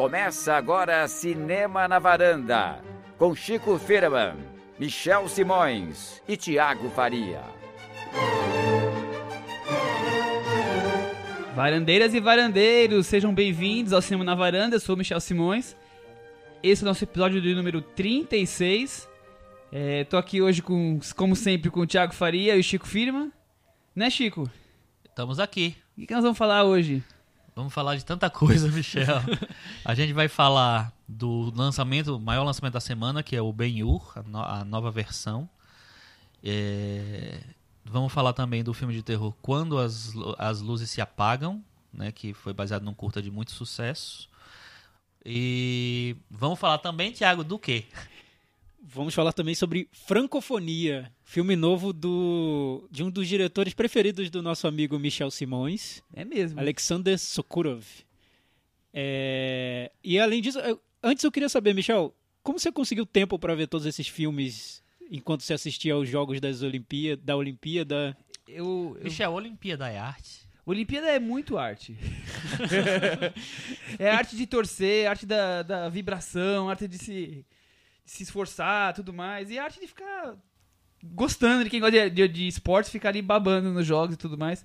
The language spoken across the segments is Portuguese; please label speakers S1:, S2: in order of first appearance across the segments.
S1: Começa agora Cinema na Varanda, com Chico Firman, Michel Simões e Tiago Faria.
S2: Varandeiras e varandeiros, sejam bem-vindos ao Cinema na Varanda, eu sou Michel Simões. Esse é o nosso episódio de número 36. É, tô aqui hoje, com, como sempre, com o Thiago Faria e o Chico Firma. Né, Chico?
S3: Estamos aqui.
S2: O que nós vamos falar hoje?
S3: Vamos falar de tanta coisa, Michel. a gente vai falar do lançamento, maior lançamento da semana, que é o Ben-Hur, a, no, a, nova versão. É... Vamos falar também do filme de terror Quando as, as Luzes Se Apagam, né, que foi baseado num curta de muito sucesso. E vamos falar também, Thiago, do quê?
S4: Vamos falar também sobre Francofonia, filme novo do de um dos diretores preferidos do nosso amigo Michel Simões.
S2: É mesmo.
S4: Alexander Sokurov. É... E além disso, eu... antes eu queria saber, Michel, como você conseguiu tempo para ver todos esses filmes enquanto você assistia aos jogos das Olimpíadas, da Olimpíada?
S3: Eu, eu... Michel, Olimpíada é arte?
S2: Olimpíada é muito arte. é arte de torcer, arte da, da vibração, arte de se se esforçar tudo mais. E a arte de ficar gostando de quem gosta de, de, de esportes, ficar ali babando nos jogos e tudo mais.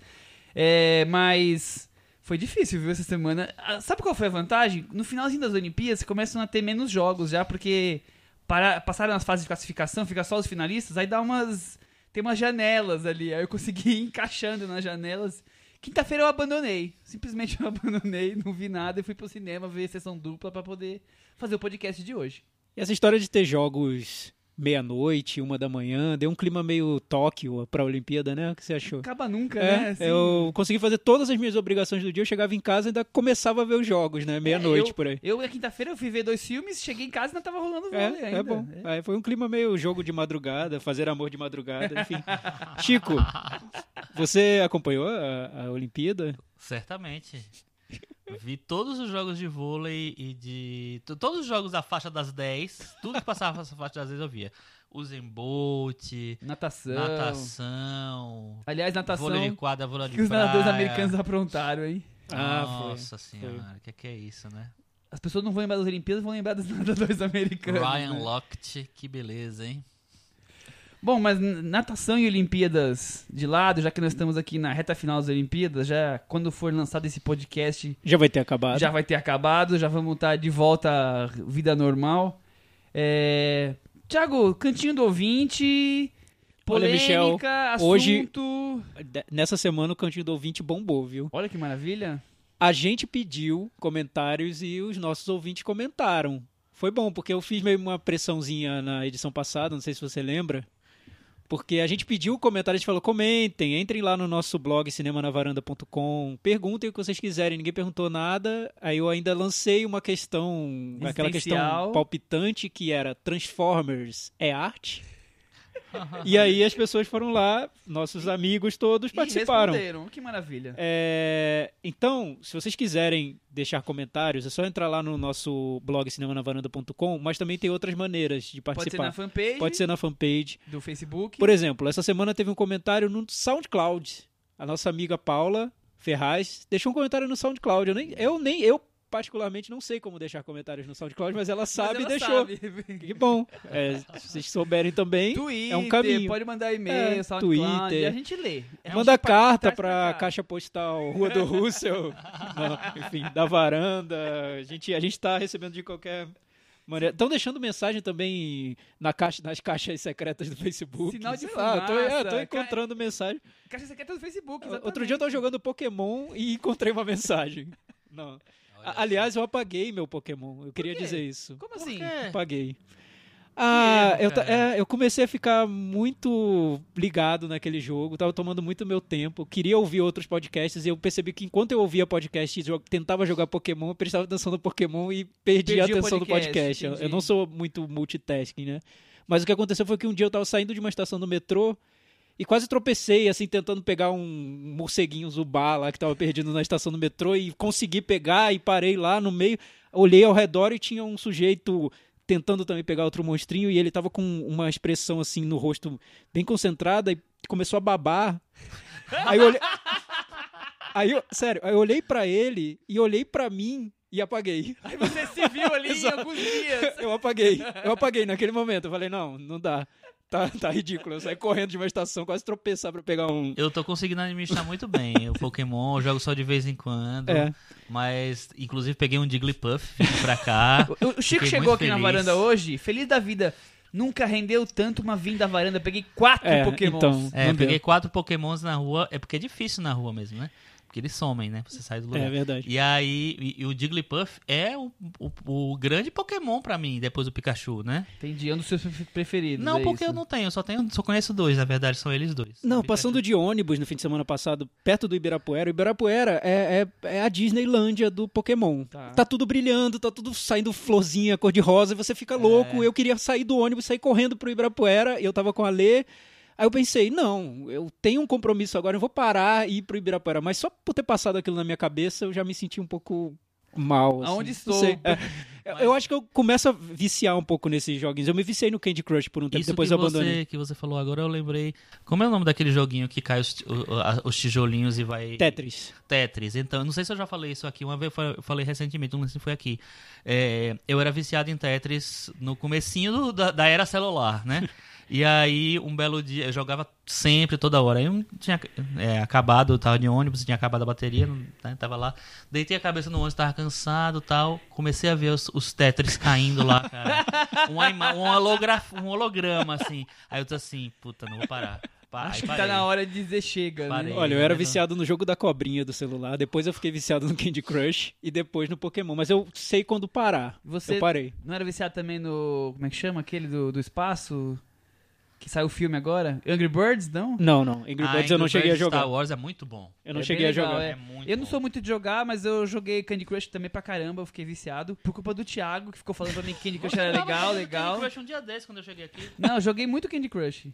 S2: É, mas foi difícil, viu, essa semana. Ah, sabe qual foi a vantagem? No finalzinho das Olimpíadas, começam a ter menos jogos já, porque para, passaram as fases de classificação, fica só os finalistas, aí dá umas. Tem umas janelas ali. Aí eu consegui ir encaixando nas janelas. Quinta-feira eu abandonei. Simplesmente eu abandonei, não vi nada e fui pro cinema ver sessão dupla para poder fazer o podcast de hoje.
S4: E essa história de ter jogos meia-noite, uma da manhã, deu um clima meio Tóquio pra Olimpíada, né? O que você achou?
S2: Acaba nunca,
S4: é,
S2: né? Assim...
S4: Eu consegui fazer todas as minhas obrigações do dia, eu chegava em casa e ainda começava a ver os jogos, né? Meia-noite
S2: é,
S4: por aí.
S2: Eu, na quinta-feira, eu fui ver dois filmes, cheguei em casa e ainda tava rolando vôlei
S4: é,
S2: ainda.
S4: É bom. É. foi um clima meio jogo de madrugada, fazer amor de madrugada, enfim. Chico, você acompanhou a, a Olimpíada?
S3: Certamente. Vi todos os jogos de vôlei e de. Todos os jogos da faixa das 10. Tudo que passava nessa faixa das 10 eu via. Usain Bolt.
S2: Natação.
S3: Natação.
S2: Aliás, natação.
S3: Vôlei de quadra, vôlei de
S2: que os nadadores americanos aprontaram, hein?
S3: Ah, Nossa foi, senhora, o que, que é isso, né?
S2: As pessoas não vão lembrar das Olimpíadas, vão lembrar dos nadadores americanos.
S3: Ryan
S2: né?
S3: Lochte, que beleza, hein?
S2: Bom, mas natação e Olimpíadas de lado, já que nós estamos aqui na reta final das Olimpíadas, já quando for lançado esse podcast.
S4: Já vai ter acabado.
S2: Já vai ter acabado, já vamos estar de volta à vida normal. É... Tiago, cantinho do ouvinte. Polêmica,
S4: Olha, Michel,
S2: assunto...
S4: hoje, nessa semana o Cantinho do Ouvinte bombou, viu?
S2: Olha que maravilha.
S4: A gente pediu comentários e os nossos ouvintes comentaram. Foi bom, porque eu fiz meio uma pressãozinha na edição passada, não sei se você lembra. Porque a gente pediu o comentário, a gente falou, comentem, entrem lá no nosso blog cinemanavaranda.com, perguntem o que vocês quiserem, ninguém perguntou nada. Aí eu ainda lancei uma questão, aquela questão palpitante que era Transformers é arte? E aí as pessoas foram lá, nossos amigos todos
S2: e
S4: participaram.
S2: Responderam. Que maravilha.
S4: É... Então, se vocês quiserem deixar comentários, é só entrar lá no nosso blog cinemanavaranda.com, mas também tem outras maneiras de participar.
S2: Pode ser na fanpage.
S4: Pode ser na fanpage.
S2: Do Facebook.
S4: Por exemplo, essa semana teve um comentário no SoundCloud. A nossa amiga Paula Ferraz deixou um comentário no SoundCloud. Eu nem, eu nem eu particularmente não sei como deixar comentários no SoundCloud, mas ela sabe
S2: mas ela
S4: e deixou.
S2: Sabe.
S4: Que bom. É, se vocês souberem também,
S2: Twitter,
S4: é um caminho.
S2: Pode mandar e-mail,
S4: é,
S2: SoundCloud,
S4: Twitter.
S2: a gente lê.
S4: É Manda um carta para caixa postal Rua do Russell, não, enfim, da varanda. A gente a gente tá recebendo de qualquer maneira. Estão deixando mensagem também na caixa, nas caixas secretas do Facebook.
S2: Sinal de
S4: fumaça.
S2: lá,
S4: tô, é, tô encontrando Ca... mensagem.
S2: Caixa secreta do Facebook, exatamente.
S4: Outro dia eu tava jogando Pokémon e encontrei uma mensagem. Não. Aliás, eu apaguei meu Pokémon. Eu queria dizer isso.
S2: Como assim?
S4: Apaguei. Ah, eu, é, eu comecei a ficar muito ligado naquele jogo, tava tomando muito meu tempo. Queria ouvir outros podcasts e eu percebi que enquanto eu ouvia podcast e tentava jogar Pokémon, eu prestava atenção no Pokémon e perdi, perdi a atenção do podcast. Eu, eu não sou muito multitasking, né? Mas o que aconteceu foi que um dia eu tava saindo de uma estação do metrô e quase tropecei, assim, tentando pegar um morceguinho zubá lá que tava perdido na estação do metrô e consegui pegar e parei lá no meio. Olhei ao redor e tinha um sujeito tentando também pegar outro monstrinho e ele tava com uma expressão assim no rosto bem concentrada e começou a babar. Aí eu olhei... Aí eu, sério, aí eu olhei para ele e olhei para mim e apaguei.
S2: Aí você se viu ali em alguns dias.
S4: Eu apaguei. Eu apaguei naquele momento. Eu falei, não, não dá. Tá, tá ridículo. Eu saí correndo de uma estação, quase tropeçar pra pegar um.
S3: Eu tô conseguindo administrar muito bem o Pokémon, eu jogo só de vez em quando.
S4: É.
S3: Mas, inclusive, peguei um Jigglypuff vim pra cá.
S2: O, Chico chegou aqui na
S3: feliz.
S2: varanda hoje, feliz da vida. Nunca rendeu tanto uma vinda à varanda. Peguei quatro
S4: É,
S2: Pokémons.
S4: então.
S3: É, peguei quatro Pokémons na rua. É porque é difícil na rua mesmo, né? Porque eles somem, né? Você sai do lugar.
S4: É verdade.
S3: E aí, e, e o Jigglypuff é o, o, o grande Pokémon pra mim, depois do Pikachu, né?
S2: Entendi, é um dos seus pre- preferidos.
S3: Não,
S2: é
S3: porque
S2: isso.
S3: eu não tenho, eu só tenho, só conheço dois, na verdade, são eles dois.
S4: Não, passando de ônibus no fim de semana passado, perto do Ibirapuera. O Ibirapuera é, é, é a Disneylândia do Pokémon.
S2: Tá.
S4: Tá. tudo brilhando, tá tudo saindo florzinha cor-de-rosa, e você fica louco.
S3: É.
S4: Eu queria sair do ônibus, sair correndo pro Ibirapuera, e eu tava com a Lê. Aí eu pensei, não, eu tenho um compromisso agora, eu vou parar e ir pro Ibirapuera. Mas só por ter passado aquilo na minha cabeça, eu já me senti um pouco mal. assim.
S2: Aonde estou?
S4: É. Eu- Eu acho que eu começo a viciar um pouco nesses joguinhos. Eu me viciei no Candy Crush por um tempo,
S3: Isso
S4: depois eu abandonei.
S3: você, que você falou agora, eu lembrei. Como é o nome daquele joguinho que cai os, os tijolinhos e vai.
S4: Tetris.
S3: Tetris. Então, não sei se eu já falei isso aqui. Uma vez eu falei recentemente, não sei se foi aqui. É, eu era viciado em Tetris no comecinho do- da, da era celular, né? E aí, um belo dia, eu jogava sempre, toda hora. Aí eu tinha é, acabado, eu tava de ônibus, tinha acabado a bateria, não- né, tava lá. Deitei a cabeça no ônibus, tava cansado tal. Comecei a ver os, os Tetris caindo lá, cara. Um, um, holograf- um holograma, assim. Aí eu disse assim, puta, não vou parar. Pa- aí
S2: Acho que tá
S3: parei.
S2: na hora de dizer chega,
S3: Parei.
S2: né?
S4: Olha, eu era
S3: né,
S4: viciado no jogo da cobrinha do celular, depois eu fiquei viciado no Candy Crush e depois no Pokémon, mas eu sei quando parar.
S2: Você
S4: Eu parei.
S2: não era viciado também no. Como é que chama? Aquele do, do espaço? Que saiu o filme agora? Angry Birds, não?
S4: Não, não. Angry
S3: Ah,
S4: Birds eu não
S3: Angry
S4: cheguei a jogar.
S3: Star Wars é muito bom.
S4: Eu não
S2: É
S4: cheguei a
S2: legal,
S4: jogar.
S2: é.
S3: É muito
S2: Eu não
S3: bom.
S2: sou muito de jogar, mas eu joguei Candy Crush também pra caramba, eu fiquei viciado. Por culpa do Thiago, que ficou falando pra mim que Candy Crush era legal, legal.
S3: Candy Crush um dia desse quando eu cheguei aqui.
S2: Não, eu joguei muito Candy Crush.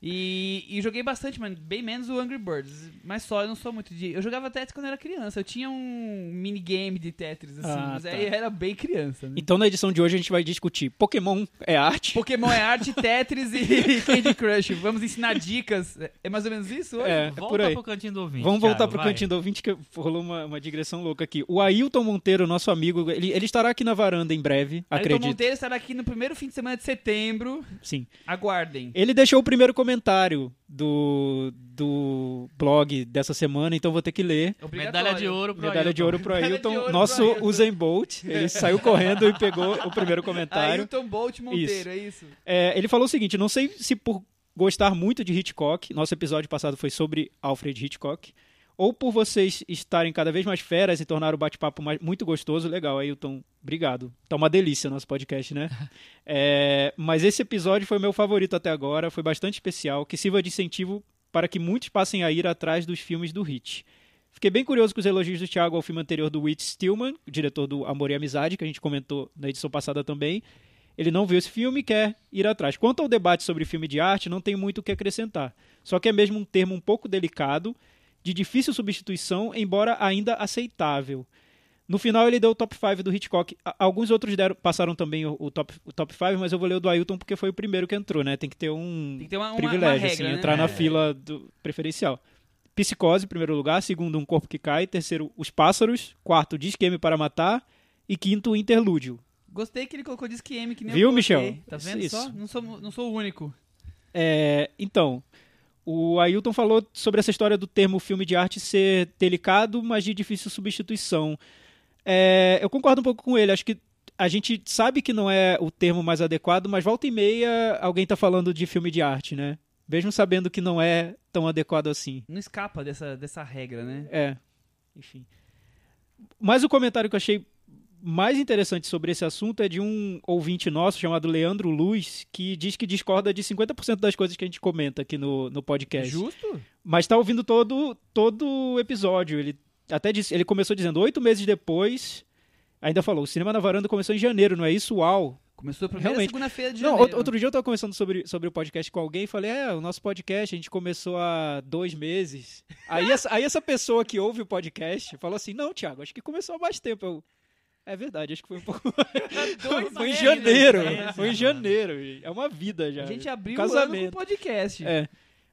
S2: E, e joguei bastante, mas bem menos o Angry Birds. Mas só, eu não sou muito de. Eu jogava Tetris quando eu era criança. Eu tinha um minigame de Tetris, assim.
S4: Ah,
S2: mas
S4: tá.
S2: aí era bem criança. Né?
S4: Então na edição de hoje a gente vai discutir Pokémon é arte?
S2: Pokémon é arte, Tetris e Candy Crush. Vamos ensinar dicas. É mais ou menos isso hoje?
S4: É, é
S3: Volta
S4: por aí.
S3: pro cantinho do ouvinte.
S4: Vamos voltar
S3: Thiago,
S4: pro
S3: vai.
S4: cantinho do ouvinte que rolou uma, uma digressão louca aqui. O Ailton Monteiro, nosso amigo, ele, ele estará aqui na varanda em breve,
S2: Ailton
S4: acredito.
S2: Monteiro estará aqui no primeiro fim de semana de setembro.
S4: Sim.
S2: Aguardem.
S4: Ele deixou o primeiro comentário do, do blog dessa semana, então vou ter que ler.
S3: Medalha de ouro pro
S4: Medalha de
S3: Ailton.
S4: ouro pro
S2: de
S4: Ailton,
S2: ouro pro
S4: nosso
S2: Ailton.
S4: Usain Bolt. Ele saiu correndo e pegou o primeiro comentário.
S2: Ailton Bolt Monteiro, é isso?
S4: É, ele falou o seguinte: não sei se por gostar muito de Hitchcock, nosso episódio passado foi sobre Alfred Hitchcock, ou por vocês estarem cada vez mais feras e tornar o bate-papo muito gostoso. Legal, Ailton, obrigado. Tá uma delícia nosso podcast, né? É, mas esse episódio foi meu favorito até agora, foi bastante especial, que sirva de incentivo para que muitos passem a ir atrás dos filmes do Hit. Fiquei bem curioso com os elogios do Thiago ao filme anterior do Whit Stillman, o diretor do Amor e Amizade, que a gente comentou na edição passada também. Ele não viu esse filme e quer ir atrás. Quanto ao debate sobre filme de arte, não tenho muito o que acrescentar. Só que é mesmo um termo um pouco delicado, de difícil substituição, embora ainda aceitável. No final ele deu o top 5 do Hitchcock. Alguns outros deram, passaram também o, o top, o top 5, mas eu vou ler o do Ailton porque foi o primeiro que entrou, né? Tem que ter um
S2: que ter uma,
S4: privilégio,
S2: uma regra,
S4: assim,
S2: né?
S4: entrar na
S3: É.
S4: fila do preferencial. Psicose, em primeiro lugar. Segundo, Um Corpo que Cai. Terceiro, Os Pássaros. Quarto, Diz que para Matar. E quinto, Interlúdio.
S2: Gostei que ele colocou Disque M, que nem
S4: Viu,
S2: eu.
S4: Michel?
S2: Tá vendo
S4: Isso.
S2: só? Não sou, não sou o único.
S4: É, então, o Ailton falou sobre essa história do termo filme de arte ser delicado, mas de difícil substituição. É, eu concordo um pouco com ele. Acho que a gente sabe que não é o termo mais adequado, mas volta e meia alguém tá falando de filme de arte, né? Mesmo sabendo que não é tão adequado assim.
S2: Não escapa dessa, dessa regra, né?
S4: É, enfim. Mas o comentário que eu achei mais interessante sobre esse assunto é de um ouvinte nosso chamado Leandro Luz, que diz que discorda de 50% das coisas que a gente comenta aqui no, no podcast.
S2: Justo?
S4: Mas tá ouvindo todo todo o episódio. Ele até disse, ele começou dizendo oito meses depois. Ainda falou, o Cinema na Varanda começou em janeiro, não é isso? Uau!
S2: Começou a
S4: Realmente.
S2: segunda-feira de
S4: Não,
S2: janeiro.
S4: outro, outro dia eu tava conversando sobre, sobre o podcast com alguém e falei, é, o nosso podcast, a gente começou há dois meses. Aí essa, aí essa pessoa que ouve o podcast falou assim, não, Thiago, acho que começou há mais tempo. Eu, é verdade, acho que foi um pouco...
S2: Dois
S4: foi em janeiro,
S2: né?
S4: foi em janeiro. É uma vida já.
S2: A gente
S4: um
S2: abriu o ano com
S4: casamento.
S2: podcast.
S4: É.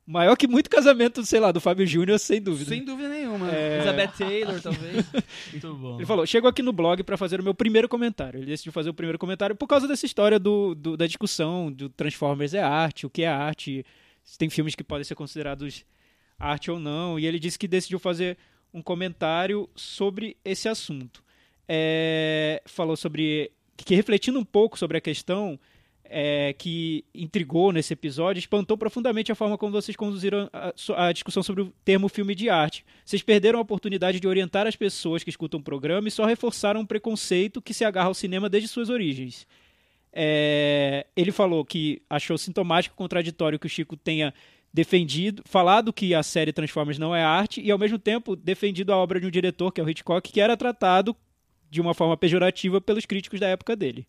S4: Maior que muito casamento, sei lá, do Fábio Júnior, sem dúvida.
S2: Sem dúvida nenhuma.
S4: É.
S2: Elizabeth Taylor, talvez.
S3: Muito bom.
S4: Ele falou: chego aqui no blog para fazer o meu primeiro comentário. Ele decidiu fazer o primeiro comentário por causa dessa história do, do- da discussão do Transformers é arte, o que é arte, se tem filmes que podem ser considerados arte ou não. E ele disse que decidiu fazer um comentário sobre esse assunto. É, falou sobre. que refletindo um pouco sobre a questão. é, que intrigou nesse episódio, espantou profundamente a forma como vocês conduziram a, a discussão sobre o termo filme de arte. Vocês perderam a oportunidade de orientar as pessoas que escutam o programa e só reforçaram um preconceito que se agarra ao cinema desde suas origens. É, ele falou que achou sintomático e contraditório que o Chico tenha defendido, falado que a série Transformers não é arte e ao mesmo tempo defendido a obra de um diretor, que é o Hitchcock, que era tratado de uma forma pejorativa pelos críticos da época dele.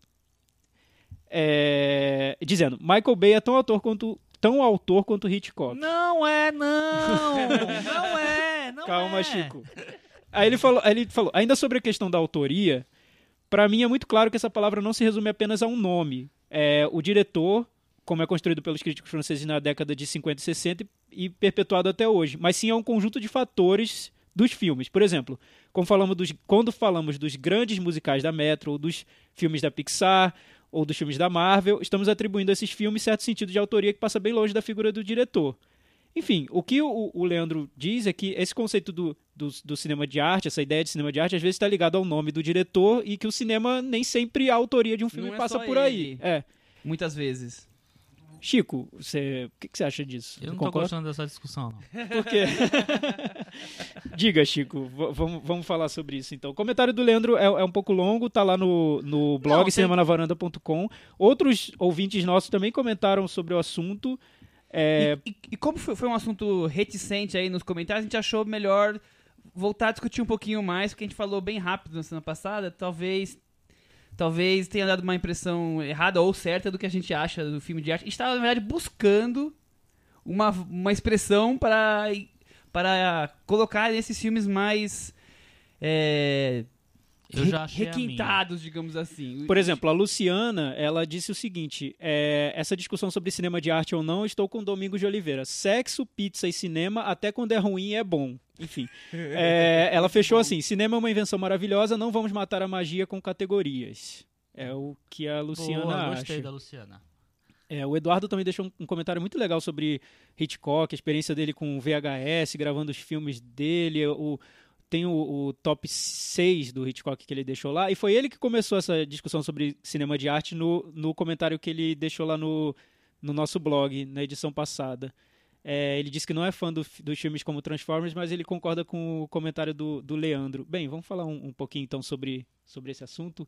S4: É, dizendo, Michael Bay é tão autor quanto tão autor quanto Hitchcock.
S3: Não é, não! Não é, não
S4: Calma,
S3: é.
S4: Chico. Aí ele falou, aí ele falou, ainda sobre a questão da autoria, pra mim é muito claro que essa palavra não se resume apenas a um nome. É, o diretor, como é construído pelos críticos franceses na década de 50 e 60 e e perpetuado até hoje, mas sim é um conjunto de fatores dos filmes. Por exemplo, como falamos dos- quando falamos dos grandes musicais da Metro, ou dos filmes da Pixar, ou dos filmes da Marvel, estamos atribuindo a esses filmes certo sentido de autoria que passa bem longe da figura do diretor. Enfim, o que o, o Leandro diz é que esse conceito do, do, do cinema de arte, essa ideia de cinema de arte, às vezes está ligado ao nome do diretor e que o cinema nem sempre a autoria de um filme
S2: é
S4: passa por aí.
S2: ele.
S4: É.
S2: Muitas vezes.
S4: Chico, você, o que, que você acha disso?
S3: Eu não
S4: concorda?
S3: gostando dessa discussão, não.
S4: Por quê? Diga, Chico, vamos, vamos falar sobre isso então. O comentário do Leandro é, é um pouco longo, tá lá no, no blog
S3: tem-
S4: cinemanavaranda.com. Outros ouvintes nossos também comentaram sobre o assunto. É,
S2: E, e como foi, foi um assunto reticente aí nos comentários, a gente achou melhor voltar a discutir um pouquinho mais, porque a gente falou bem rápido na semana passada, talvez talvez tenha dado uma impressão errada ou certa do que a gente acha do filme de arte. A gente estava, na verdade, buscando uma, uma expressão para, para colocar nesses filmes mais é,
S3: Eu já achei a minha.
S2: requintados, digamos assim.
S4: Por exemplo, a Luciana, ela disse o seguinte: é, essa discussão sobre cinema de arte ou não, estou com o Domingos de Oliveira. Sexo, pizza e cinema, até quando é ruim é bom. Enfim, é, ela fechou assim: cinema é uma invenção maravilhosa, não vamos matar a magia com categorias. É o que a Luciana
S3: Boa, gostei
S4: acha.
S3: da Luciana.
S4: É, o Eduardo também deixou um, comentário muito legal sobre Hitchcock, a experiência dele com o VHS, gravando os filmes dele. O, tem o, o top 6 do Hitchcock que ele deixou lá. E foi ele que começou essa discussão sobre cinema de arte no, no comentário que ele deixou lá no, no nosso blog, na edição passada. É, ele disse que não é fã do, dos filmes como Transformers, mas ele concorda com o comentário do, do Leandro. Bem, vamos falar um, um pouquinho então sobre, sobre esse assunto.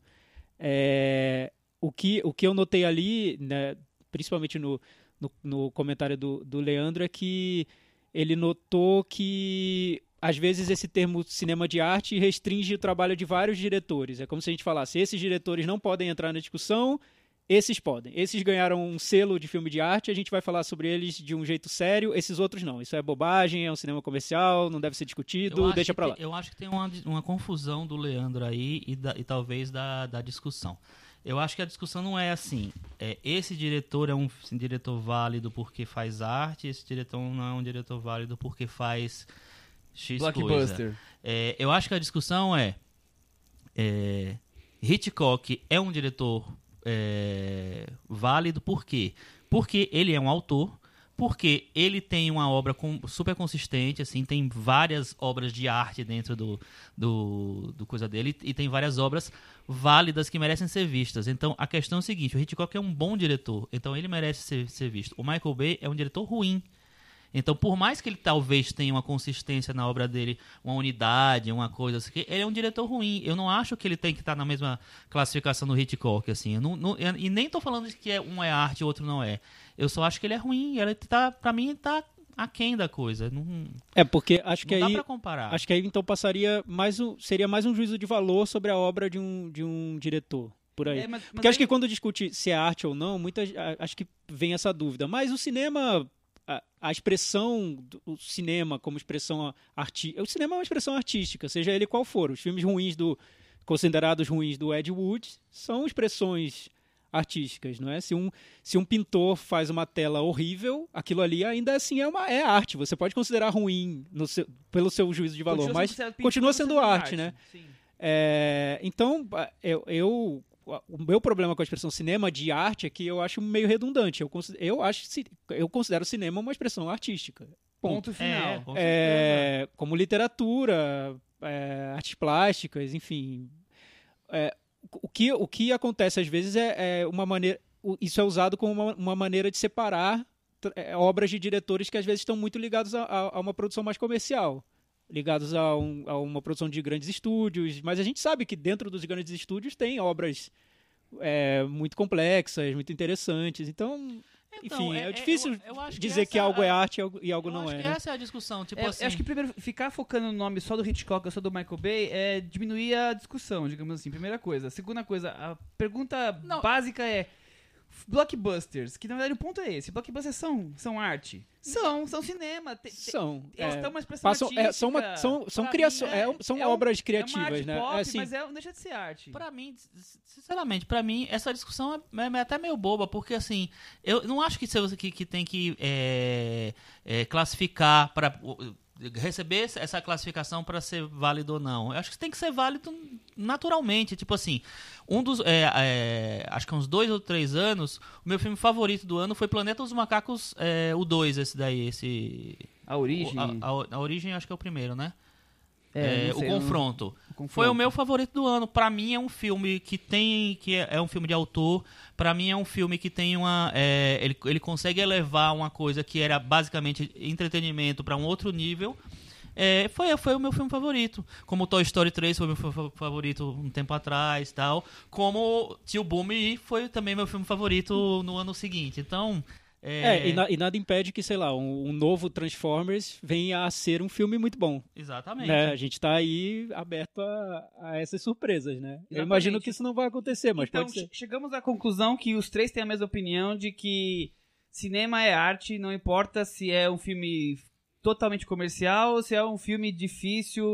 S4: É, o, que, o que eu notei ali, né, principalmente no, no, no comentário do, do Leandro, é que ele notou que às vezes esse termo cinema de arte restringe o trabalho de vários diretores. É como se a gente falasse: esses diretores não podem entrar na discussão, esses podem. Esses ganharam um selo de filme de arte, a gente vai falar sobre eles de um jeito sério, esses outros não. Isso é bobagem, é um cinema comercial, não deve ser discutido,
S3: Eu acho
S4: deixa
S3: que
S4: pra lá.
S3: tem- Eu acho que tem uma, uma confusão do Leandro aí e, da- e talvez da, da discussão. Eu acho que a discussão não é assim. É, esse diretor é um f- diretor válido porque faz arte, esse diretor não é um diretor válido porque faz X.
S2: Blockbuster.
S3: É, eu acho que a discussão é, é, Hitchcock é um diretor é, válido por quê? Porque ele é um autor, porque ele tem uma obra com- super consistente, assim, tem várias obras de arte dentro do, do, do coisa dele e tem várias obras válidas que merecem ser vistas. Então a questão é o seguinte: o Hitchcock é um bom diretor, então ele merece ser, ser visto. O Michael Bay é um diretor ruim. Então, por mais que ele talvez tenha uma consistência na obra dele, uma unidade, uma coisa assim, ele é um diretor ruim. Eu não acho que ele tem que estar na mesma classificação do Hitchcock, assim. Eu não- não- eu- e nem tô falando de que é, um é arte e o outro não é. Eu só acho que ele é ruim. Ele tá, pra mim, tá aquém da coisa. Não,
S4: É, porque acho que
S3: dá
S4: aí.
S3: pra comparar.
S4: Acho que aí então passaria mais um, seria mais um juízo de valor sobre a obra de um, de um diretor. Por aí.
S2: É, mas- mas
S4: Porque acho
S2: aí-
S4: que quando discute se é arte ou não, muitas a- acho que vem essa dúvida. Mas o cinema, a, a expressão do cinema como expressão artística, o cinema é uma expressão artística, seja ele qual for. Os filmes ruins do considerados ruins do Ed Wood são expressões artísticas, não é? Se um, se um pintor faz uma tela horrível, aquilo ali ainda assim é uma é arte. Você pode considerar ruim seu, pelo seu juízo de valor,
S2: Continua
S4: mas
S2: sendo pintura,
S4: continua sendo
S2: sendo
S4: arte, né? É, então, eu, eu- o meu problema com a expressão cinema de arte é que eu acho meio redundante. Eu, eu acho eu considero cinema uma expressão artística. Ponto.
S2: Ponto final.
S3: É,
S4: É, como literatura, é, artes plásticas, enfim. É, o, que, o que acontece às vezes é, é uma maneira. Isso é usado como uma, uma maneira de separar obras de diretores que às vezes estão muito ligados a, a- a uma produção mais comercial. Ligados a, um- a uma produção de grandes estúdios. Mas a gente sabe que dentro dos grandes estúdios tem obras é, muito complexas, muito interessantes. Então,
S3: Então,
S4: enfim, é,
S3: é-
S4: difícil
S3: eu- eu acho que
S4: dizer que,
S3: essa-
S4: algo é arte e algo- e algo
S3: Eu
S4: não
S3: acho
S4: é.
S3: que
S4: né?
S3: essa é a discussão. Tipo
S2: É,
S3: assim.
S2: Acho que primeiro ficar focando no nome só do Hitchcock ou só do Michael Bay é diminuir a discussão, digamos assim. Primeira coisa. Segunda coisa, a pergunta
S3: Não.
S2: básica é blockbusters, que na verdade o ponto é esse. Blockbusters são, são arte? São, são cinema. Te- te-
S4: São.
S2: elas
S4: é,
S2: uma expressão
S4: passam, é, são uma, são, são criações,
S2: mim,
S4: é, são
S2: é um-
S4: obras
S2: é uma
S4: criativas,
S2: arte
S4: né?
S2: pop,
S4: É, assim,
S2: mas é, não deixa de ser arte.
S3: Pra mim, sinceramente, pra mim, essa discussão é, é até meio boba, porque assim, eu não acho que você que, que tem que é, é, classificar para receber essa classificação para ser válido ou não. Eu acho que tem que ser válido naturalmente. Tipo assim, um dos. é, é, acho que uns dois ou três anos, o meu filme favorito do ano foi Planeta dos Macacos, é, o 2, esse daí, esse.
S2: A origem.
S3: A, a- a origem acho que é o primeiro, né?
S2: É,
S3: É, o
S2: sei, não-
S3: confronto. Foi o meu favorito do ano. Pra mim é um filme que tem que é, é um filme de autor. Pra mim é um filme que tem uma é, ele, ele consegue elevar uma coisa que era basicamente entretenimento pra um outro nível. É, foi, foi o meu filme favorito. Como Toy Story 3 foi meu fa- fa- favorito um tempo atrás, tal. Como Tio Boom foi também meu filme favorito no ano seguinte. Então,
S4: é, e, na- e nada impede que, sei lá, um, um novo Transformers venha a ser um filme muito bom.
S3: exatamente.
S4: Né? A gente tá aí aberto a, a essas surpresas, né? Eu
S2: Exatamente.
S4: imagino que isso não vai acontecer, mas
S2: então,
S4: pode ser.
S2: che- chegamos à conclusão que os três têm a mesma opinião de que cinema é arte, não importa se é um filme totalmente comercial ou se é um filme difícil,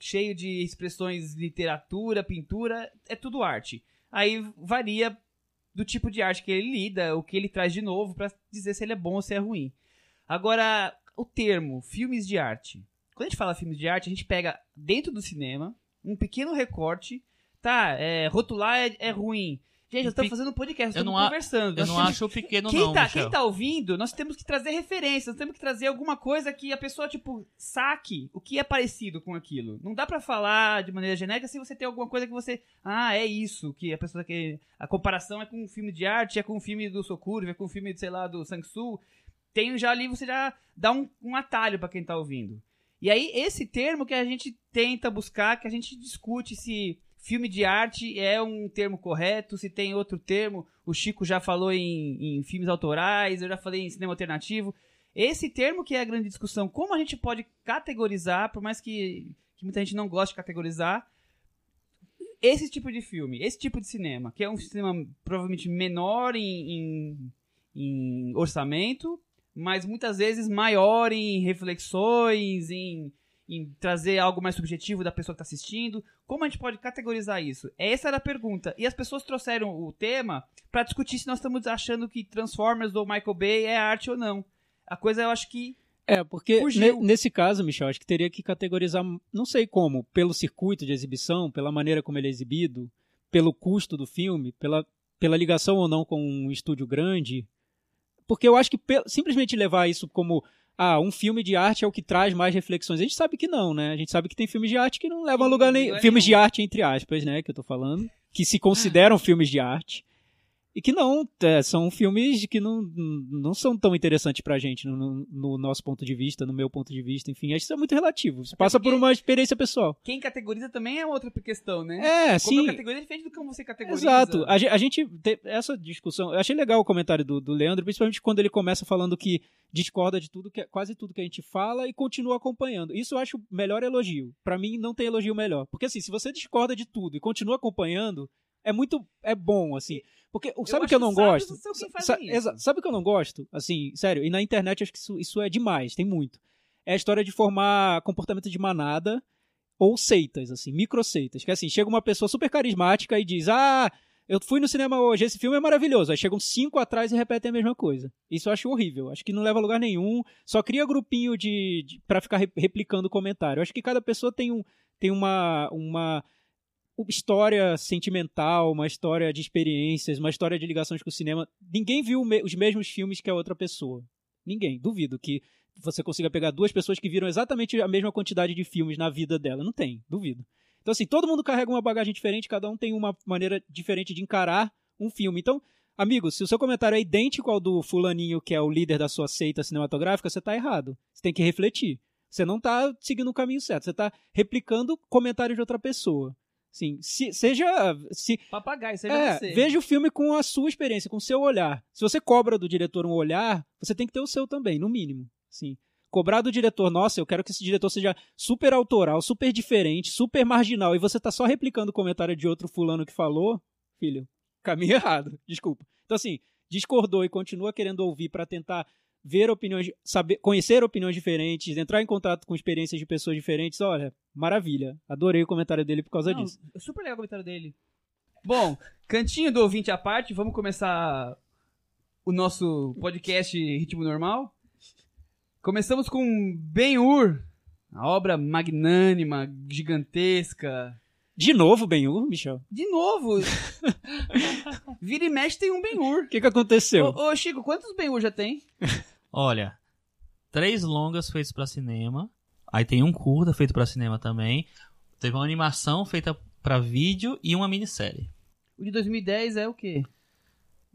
S2: cheio de expressões literatura, pintura, é tudo arte. Aí varia do tipo de arte que ele lida, o que ele traz de novo pra dizer se ele é bom ou se é ruim. Agora, o termo filmes de arte. Quando a gente fala filmes de arte, a gente pega dentro do cinema um pequeno recorte Tá, é, rotular é, é ruim. Gente, nós estamos fazendo um podcast, estamos conversando.
S3: Eu não
S2: temos-
S3: acho pequeno,
S2: quem,
S3: não,
S2: tá,
S3: Michel.
S2: quem tá ouvindo, nós temos que trazer referências, nós temos que trazer alguma coisa que a pessoa, tipo, saque o que é parecido com aquilo. Não dá pra falar de maneira genérica se você tem alguma coisa que você. Ah, é isso, que a pessoa que. A comparação é com um filme de arte, é com um filme do Sokurv, é com um filme, sei lá, do Sang-Soo. Tem já ali, você já dá um, um atalho pra quem tá ouvindo. E aí, esse termo que a gente tenta buscar, que a gente discute se filme de arte é um termo correto, se tem outro termo. O Chico já falou em, em filmes autorais, eu já falei em cinema alternativo. Esse termo que é a grande discussão, como a gente pode categorizar, por mais que, que muita gente não goste de categorizar, esse tipo de filme, esse tipo de cinema, que é um cinema provavelmente menor em, em, em orçamento, mas muitas vezes maior em reflexões, em, em trazer algo mais subjetivo da pessoa que está assistindo. Como a gente pode categorizar isso? Essa era a pergunta. E as pessoas trouxeram o tema para discutir se nós estamos achando que Transformers do Michael Bay é arte ou não. A coisa eu acho que
S4: É, porque
S2: Fugiu.
S4: nesse caso, Michel, acho que teria que categorizar, não sei como, pelo circuito de exibição, pela maneira como ele é exibido, pelo custo do filme, pela, pela ligação ou não com um estúdio grande. Porque eu acho que simplesmente levar isso como ah, um filme de arte é o que traz mais reflexões. A gente sabe que não, né? A gente sabe que tem filmes de arte que não levam a lugar nem.
S2: É
S4: filmes de arte, entre aspas, né? Que eu tô falando. Que se consideram filmes de arte. E que não, é, são filmes que não, não são tão interessantes pra gente no, no- no nosso ponto de vista, no meu ponto de vista, enfim, acho que isso é muito relativo. Isso passa por uma experiência pessoal.
S2: quem categoriza também é outra questão, né?
S4: É,
S2: Como
S4: sim.
S2: eu categorizo é diferente do como você categoriza.
S4: Exato. A, a gente, te- essa discussão, eu achei legal o comentário do, do Leandro, principalmente quando ele começa falando que discorda de tudo, que quase tudo que a gente fala e continua acompanhando. Isso eu acho o melhor elogio. Pra mim não tem elogio melhor, porque assim, se você discorda de tudo e continua acompanhando, é muito é bom assim. Porque o- sabe o que eu não gosto?
S2: são quem fazem
S4: Sa-
S2: isso.
S4: exa- sabe o que eu não gosto? Assim, sério, e na internet acho que isso, isso é demais, tem muito. É a história de formar comportamento de manada ou seitas, assim, microseitas. Que assim, chega uma pessoa super carismática e diz: Ah, eu fui no cinema hoje, esse filme é maravilhoso. Aí chegam cinco atrás e repetem a mesma coisa. Isso eu acho horrível. Acho que não leva a lugar nenhum. Só cria grupinho de, de para ficar re- replicando o comentário. Eu acho que cada pessoa tem, um, tem uma, uma história sentimental, uma história de experiências, uma história de ligações com o cinema. Ninguém viu os mesmos filmes que a outra pessoa. Ninguém. Duvido que você consiga pegar duas pessoas que viram exatamente a mesma quantidade de filmes na vida dela. Não tem. Duvido. Então, assim, todo mundo carrega uma bagagem diferente, cada um tem uma maneira diferente de encarar um filme. Então, amigo, se o seu comentário é idêntico ao do fulaninho, que é o líder da sua seita cinematográfica, você tá errado. Você tem que refletir. Você não tá seguindo o caminho certo. Você tá replicando comentário de outra pessoa. Sim, se, seja. Se,
S2: Papagaio, seja
S4: é,
S2: você.
S4: veja o filme com a sua experiência, com o seu olhar. Se você cobra do diretor um olhar, você tem que ter o seu também, no mínimo. Sim. Cobrar do diretor, nossa, eu quero que esse diretor seja super autoral, super diferente, super marginal, e você tá só replicando o comentário de outro fulano que falou, filho, caminho errado, desculpa. Então, assim, discordou e continua querendo ouvir para tentar ver opiniões, saber, conhecer opiniões diferentes, entrar em contato com experiências de pessoas diferentes, olha, maravilha. Adorei o comentário dele por causa
S2: Não,
S4: disso.
S2: Super legal o comentário dele. Bom, cantinho do ouvinte à parte, vamos começar o nosso podcast Ritmo Normal. Começamos com Ben-Hur, a obra magnânima, gigantesca.
S4: De novo, Benhur, Michel.
S2: De novo, vira e mexe tem um Ben-Hur.
S4: O que, que aconteceu?
S2: Ô, ô, Chico, quantos Ben-Hur já tem?
S3: Olha, três longas feitos pra cinema. Aí tem um curta feito pra cinema também. Teve uma animação feita pra vídeo e uma minissérie.
S2: O de 2010 é o quê?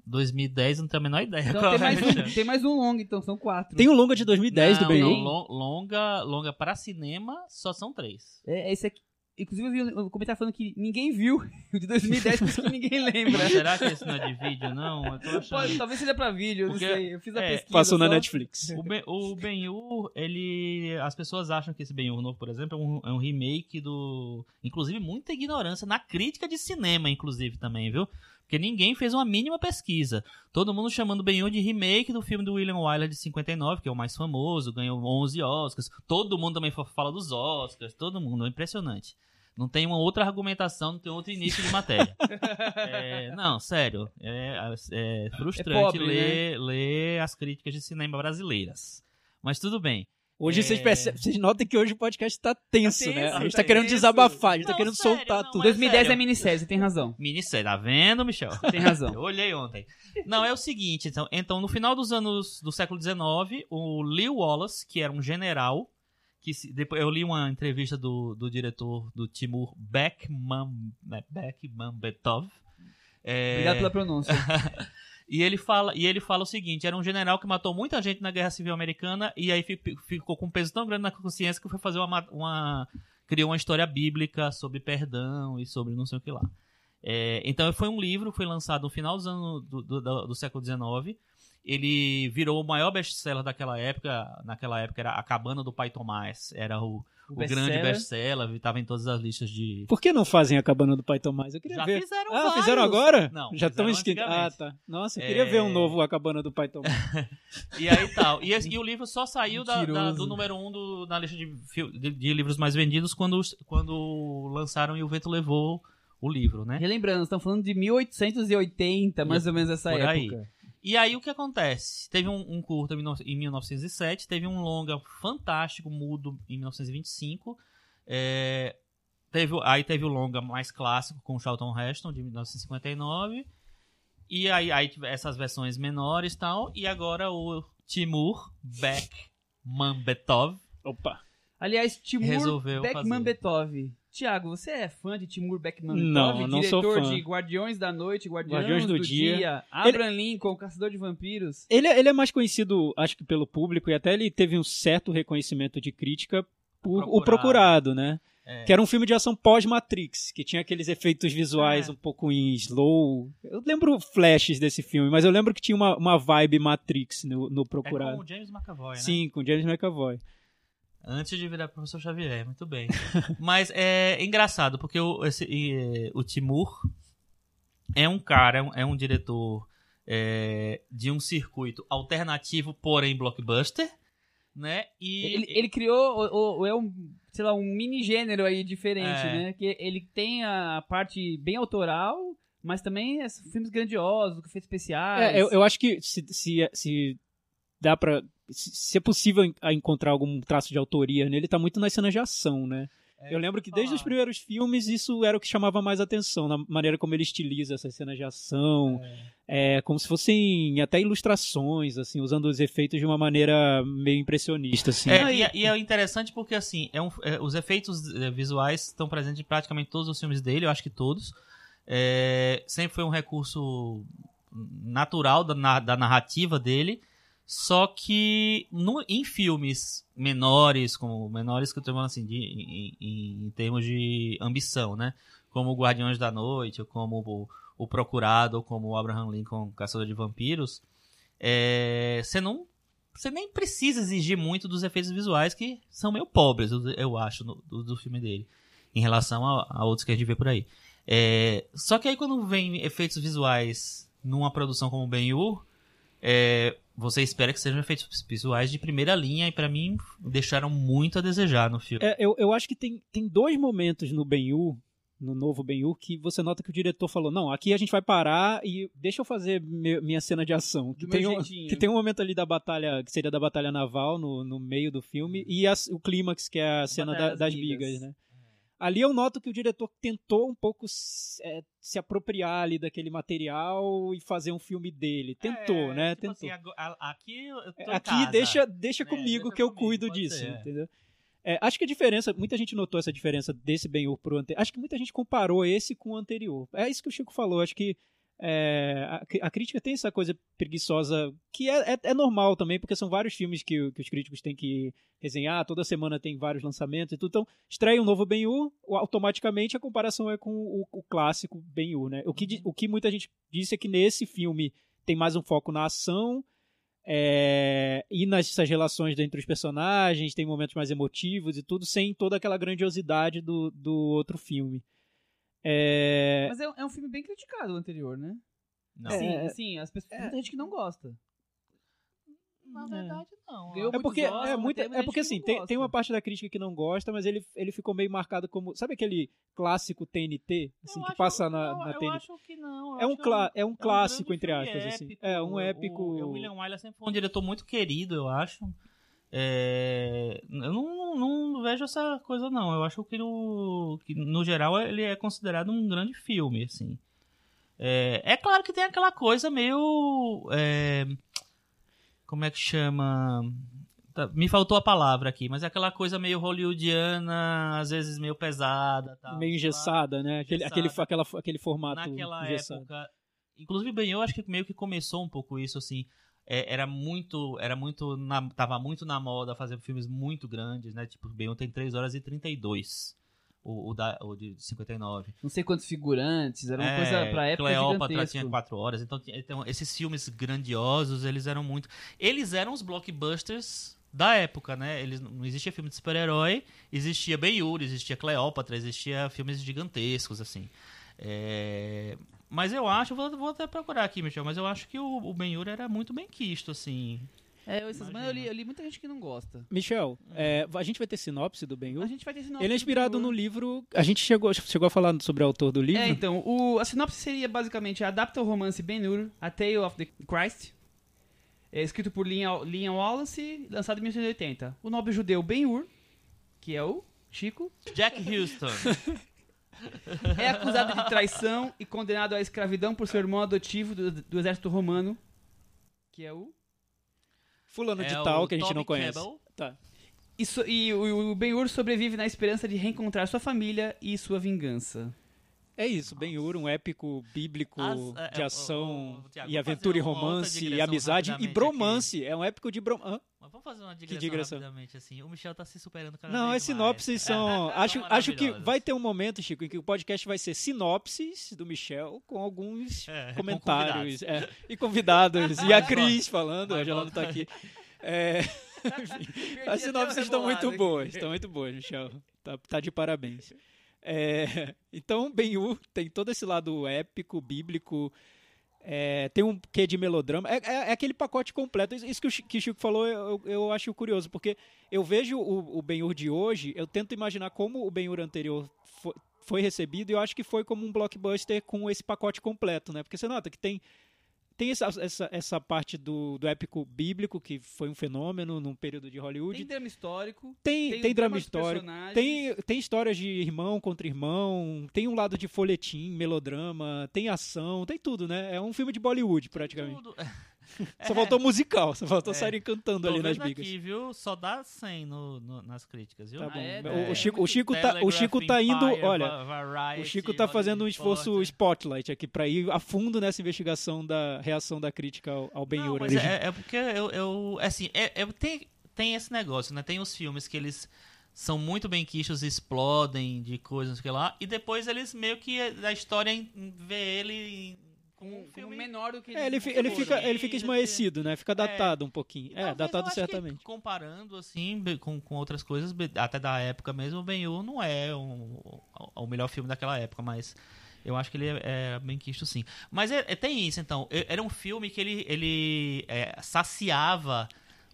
S3: 2010 eu não tenho a menor ideia.
S2: Então tem
S3: é,
S2: mais, um, tem mais um longo, então são quatro.
S4: Tem um longa de 2010 do
S3: Não,
S4: Ben
S3: não,
S4: Hur?
S3: lon- longa, longa para cinema só são três.
S2: É, esse aqui. Inclusive, eu vi um comentário falando que ninguém viu o de 2010, por isso que ninguém lembra.
S3: Mas será que esse não é de vídeo, não? Eu tô achando.
S2: Pode, talvez seja pra vídeo, eu
S3: Porque-
S2: não sei. Eu fiz a
S3: é,
S2: pesquisa.
S4: Passou na
S2: só.
S4: Netflix.
S3: O Ben- O Ben-Hur, ele... As pessoas acham que esse Ben-Hur novo, por exemplo, é um, é um remake do... Inclusive, muita ignorância na crítica de cinema, inclusive, também, viu? Porque ninguém fez uma mínima pesquisa. Todo mundo chamando o Ben-Hur de remake do filme do William Wyler de 59, que é o mais famoso, ganhou 11 Oscars. Todo mundo também fa- fala dos Oscars, todo mundo, é impressionante. Não tem uma outra argumentação, não tem outro início de matéria. É, não, sério. É, é frustrante
S2: É pobre,
S3: ler, ler as críticas de cinema brasileiras. Mas tudo bem.
S4: Hoje
S3: É.
S4: vocês, percebem, vocês notem que hoje o podcast tá tenso,
S2: Tá
S4: né?
S2: tenso,
S4: A gente
S2: tá
S4: tá querendo
S2: tenso.
S4: desabafar, a gente tá
S3: Não,
S4: querendo
S3: sério,
S4: soltar
S3: não,
S4: tudo.
S3: mas-
S2: 2010
S3: sério.
S2: é minissérie, você tem razão.
S3: Minissérie, tá vendo, Michel?
S2: Tem razão.
S3: Eu olhei ontem. Não, é o seguinte, então, então no final dos anos do século XIX, o Lee Wallace, que era um general, que se- depois eu li uma entrevista do, do diretor do Timur Beckman, né, Beckmanbetov. É,
S2: Obrigado pela pronúncia.
S3: E ele fala, e ele fala o seguinte: era um general que matou muita gente na Guerra Civil Americana e aí fi- ficou com um peso tão grande na consciência que foi fazer uma, ma- uma criou uma história bíblica sobre perdão e sobre não sei o que lá. É, então foi um livro, foi lançado no final dos anos do, do, do- do século XIX. Ele virou o maior best-seller daquela época. Naquela época era A Cabana do Pai Tomás. Era o, o grande
S2: best-seller.
S3: estava em todas as listas de.
S4: Por que não fazem a cabana do Pai Tomás? Eu queria
S3: Já
S4: ver.
S3: fizeram
S4: ah,
S3: vários.
S4: fizeram agora?
S3: Não,
S4: Já estão escritos. Ah, tá. Nossa, eu queria
S3: É.
S4: ver um novo A Cabana do Pai Tomás.
S3: E aí tal. E, e o livro só saiu da- da- do número um do- na lista de, de- de livros mais vendidos quando, quando lançaram e o vento levou o livro, né?
S2: Relembrando, estamos falando de 1880, mais ou menos essa
S3: Por aí. E aí o que acontece? Teve um, um curta em 19 em 1907, teve um longa fantástico, mudo, em 1925. É, teve, aí teve o longa mais clássico com o Charlton Heston, de 1959. E aí, aí tive essas versões menores e tal. E agora o Timur Beckmanbetov
S4: Opa.
S2: Aliás, Timur
S3: Resolveu
S2: Beckman
S3: fazer.
S2: Tiago, você é fã de Timur Beckman
S4: Não,
S2: Betov?
S4: não sou
S2: diretor de Guardiões da Noite, Guardiões,
S4: Guardiões
S2: do,
S4: do
S2: Dia,
S4: Dia.
S2: Abraham Lincoln, Caçador de Vampiros.
S4: Ele, é- ele é mais conhecido, acho que pelo público, e até ele teve um certo reconhecimento de crítica por O
S3: Procurado.
S4: Procurado, né?
S3: É.
S4: Que era um filme de ação pós-Matrix, que tinha aqueles efeitos visuais
S3: É.
S4: um pouco em slow. Eu lembro flashes desse filme, mas eu lembro que tinha uma, uma vibe Matrix no, no
S3: É
S4: Procurado.
S3: com o James McAvoy, né?
S4: Sim, com James McAvoy.
S3: Antes de virar professor Xavier, muito bem. Mas é engraçado, porque o, esse, e, o Timur é um cara, é um, é um diretor é, de um circuito alternativo, porém blockbuster, né? E
S2: Ele, ele criou o, o- é um, sei lá, um mini gênero aí diferente,
S3: É.
S2: né? Que ele tem a parte bem autoral, Mas também é, filmes grandiosos, com efeitos especiais.
S4: É, eu, eu acho que se, se, se dá pra. Se, é possível encontrar algum traço de autoria nele, tá muito nas cenas de ação, né?
S3: É,
S4: eu lembro que desde os
S3: falar.
S4: primeiros filmes isso era o que chamava mais atenção, na maneira como ele estiliza essas cenas de ação, é, como se fossem até ilustrações, assim, usando os efeitos de uma maneira meio impressionista, assim.
S3: É, e, é- e é interessante porque, assim, é um- é, os efeitos visuais estão presentes em praticamente todos os filmes dele, eu acho que todos. É, sempre foi um recurso natural da, na- da narrativa dele, só que no- em filmes menores, como menores que eu tô falando assim, de, em, em- em termos de ambição, né? Como Guardiões da Noite, ou como o, o Procurado, ou como Abraham Lincoln, Caçador de Vampiros, é, você não você nem precisa exigir muito dos efeitos visuais que são meio pobres, eu, eu acho, no- do, do filme dele, em relação a, a outros que a gente vê por aí. É, só que aí quando vem efeitos visuais numa produção como Ben-Hur, é, você espera que sejam efeitos visuais de primeira linha e pra mim deixaram muito a desejar no filme.
S4: É, eu, eu acho que tem, tem dois momentos no Ben-Hur, no novo Ben-Hur, que você nota que o diretor falou, não, aqui a gente vai parar e deixa eu fazer me- minha cena de ação. Que tem, um, que tem um momento ali da batalha, que seria da batalha naval, no, no meio do filme, e as- o clímax, que é a cena da-
S2: das
S4: das
S2: migas,
S4: né? Ali eu noto que o diretor tentou um pouco se, é, se apropriar ali daquele material e fazer um filme dele. Tentou,
S3: É,
S4: né?
S3: tipo
S4: Tentou.
S3: assim, ago- a- aqui eu tô em
S4: Aqui
S3: casa.
S4: deixa, deixa
S3: É,
S4: comigo
S3: deixa
S4: que eu
S3: comigo,
S4: cuido disso,
S3: ser, é.
S4: entendeu? É, acho que a diferença, muita gente notou essa diferença desse Ben-Hur pro anterior. Acho que muita gente comparou esse com o anterior. É isso que o Chico falou. Acho que é, a, a crítica tem essa coisa preguiçosa que é, é, é normal também, porque são vários filmes que, que os críticos têm que resenhar. Toda semana tem vários lançamentos e tudo. Então, estreia um novo Ben-Hur, automaticamente a comparação é com o, o clássico Ben-Hur, né? O que, di- o que muita gente disse é que nesse filme tem mais um foco na ação é, e nessas relações entre os personagens, tem momentos mais emotivos e tudo, sem toda aquela grandiosidade do, do outro filme. É,
S2: Mas é, é um filme bem criticado o anterior, né?
S3: Não,
S2: Sim,
S4: É,
S2: sim, as pessoas, tem muita gente que não gosta.
S3: na verdade não.
S2: Ganhou
S4: é porque, é, muita, é porque
S2: que
S4: assim,
S2: não
S4: tem, tem uma parte da crítica que não gosta, mas ele, ele ficou meio marcado como. Sabe aquele clássico TNT? Assim,
S3: Eu
S4: que
S3: acho-
S4: passa na,
S3: eu,
S4: na
S3: eu
S4: TNT?
S3: acho que não. eu
S4: É um, clá, é um
S3: é um
S4: clássico,
S3: grande
S4: entre aspas, assim.
S3: épico.
S4: É, um épico.
S3: O, o William Wyler sempre foi um diretor muito querido, eu acho. É, eu não, não vejo essa coisa, não. Eu acho que, no, que, no geral, ele é considerado um grande filme, assim. É, é claro que tem aquela coisa meio... é, como é que chama... Tá, me faltou a palavra aqui, mas é aquela coisa meio hollywoodiana, às vezes meio pesada. Tal,
S4: meio
S3: lá
S4: engessada, né? Aquele, aquele, aquela, aquele formato
S3: naquela
S4: engessado.
S3: época. Inclusive, bem, eu acho que meio que começou um pouco isso, assim. É, era muito. Era muito. Na, tava muito na moda fazer filmes muito grandes, né? Tipo, bem, tem 3 horas e 32. O, o, da, o de 59.
S2: Não sei quantos figurantes, era uma
S3: É,
S2: coisa pra época
S3: Cleópatra
S2: gigantesco.
S3: tinha 4 horas. Então, então, esses filmes grandiosos, eles eram muito. Eles eram os blockbusters da época, né? Eles, não existia filme de super-herói, existia Ben-Hur, existia Cleópatra, existia filmes gigantescos, assim. É, Mas eu acho, vou, vou até procurar aqui, Michel, mas eu acho que o, o Ben-Hur era muito bem quisto, assim.
S2: É, eu, essas semanas eu li, eu li muita gente que não gosta.
S4: Michel, é, a gente vai ter sinopse do Ben-Hur?
S2: A gente vai ter sinopse
S4: Ele é
S2: do
S4: inspirado no livro. A gente chegou, chegou a falar sobre o autor do livro?
S2: É, então, o, a sinopse seria basicamente adapta o romance Ben-Hur, A Tale of the Christ, é escrito por Liam, Liam Wallace, lançado em 1980. O nobre judeu Ben-Hur, que é o Chico,
S3: Jack Houston.
S2: é acusado de traição e condenado à escravidão por seu irmão adotivo do, do exército romano, que é o...
S4: Fulano de
S3: é
S4: tal,
S3: o
S4: que a gente
S3: Toby
S4: não conhece. Tá.
S2: E, so- e o, o Ben-Hur sobrevive na esperança de reencontrar sua família e sua vingança.
S4: É isso, Ben-Hur, um épico bíblico
S3: As- é,
S4: de
S3: é,
S4: ação
S3: o- o- Thiago,
S4: e aventura e romance e amizade e bromance. É um épico de bromance.
S3: Mas vamos fazer uma digressão,
S4: digressão?
S3: rapidamente, assim. O Michel tá se superando cada
S4: Não,
S3: vez
S4: sinopses são. Acho,
S3: são
S4: acho que vai ter um momento, Chico, em que o podcast vai ser sinopses do Michel com alguns
S3: É, com
S4: comentários
S3: convidados.
S4: é, e convidados. e a Cris falando, a Angela não tá aqui. É, as sinopses estão muito boas,
S2: aqui.
S4: estão muito boas, Michel. Tá, tá de parabéns. É, então, Ben-Hur tem todo esse lado épico, bíblico. é, tem um quê de melodrama. É, é- é aquele pacote completo. Isso- que o, que Chico falou, eu, eu acho curioso, porque eu vejo o, o Ben-Hur de hoje, eu tento imaginar como o Ben-Hur anterior fo- foi recebido e eu acho que foi como um blockbuster com esse pacote completo, né? Porque você nota que tem tem essa, essa, essa parte do, do épico bíblico, que foi um fenômeno num período de Hollywood.
S2: Tem drama histórico.
S4: Tem,
S2: tem
S4: tem drama histórico. Tem, tem histórias de irmão contra irmão. Tem um lado de folhetim, melodrama. Tem ação. Tem tudo, né? É um filme de Bollywood, praticamente.
S3: Tudo.
S4: Só faltou musical. Só faltou
S3: É.
S4: saírem cantando
S3: Tô
S4: ali nas bigas.
S3: aqui, viu? Só dá 100 no, no- nas críticas, viu?
S4: Tá bom.
S2: é?
S4: O-
S2: É.
S4: o, Chico, o, Chico tá, o Chico tá indo.
S3: Empire,
S4: Olha,
S3: Va- Variety,
S4: o Chico tá fazendo um esforço spotlight aqui pra ir a fundo nessa investigação da reação da crítica ao, ao
S3: mas
S4: original.
S3: é, é porque eu, eu assim, é, é- tem, tem esse negócio, né? Tem os filmes que eles são muito bem quistos, explodem de coisas, não sei o que lá, e depois eles meio que a história vê ele um
S2: um
S3: filme
S2: menor do que
S4: É, ele, fi- ele, fica,
S2: né?
S4: ele fica esmaecido, né? Fica datado um pouquinho. É,
S3: eu
S4: datado certamente.
S3: comparando, assim, com, com outras coisas, até da época mesmo, o Ben-Hur não é um- o, melhor filme daquela época, mas eu acho que ele é, é bem quisto, sim. Mas é- é- tem isso, então. É- Era um filme que ele, ele é, saciava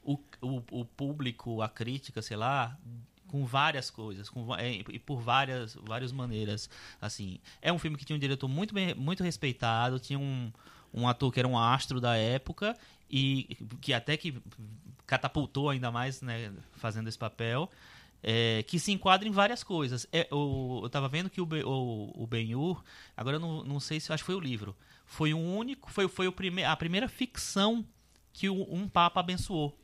S3: o, o, o público, a crítica, sei lá, com várias coisas, com, é, e por várias, várias maneiras, assim. É um filme que tinha um diretor muito, bem, muito respeitado, tinha um, um ator que era um astro da época e que até que catapultou ainda mais, né, fazendo esse papel, é, que se enquadra em várias coisas. É, o, eu estava vendo que o, o, o Ben-Hur, agora eu não, não sei se acho que foi o livro, foi o único, foi, foi o prime, a primeira ficção que o- um papa abençoou.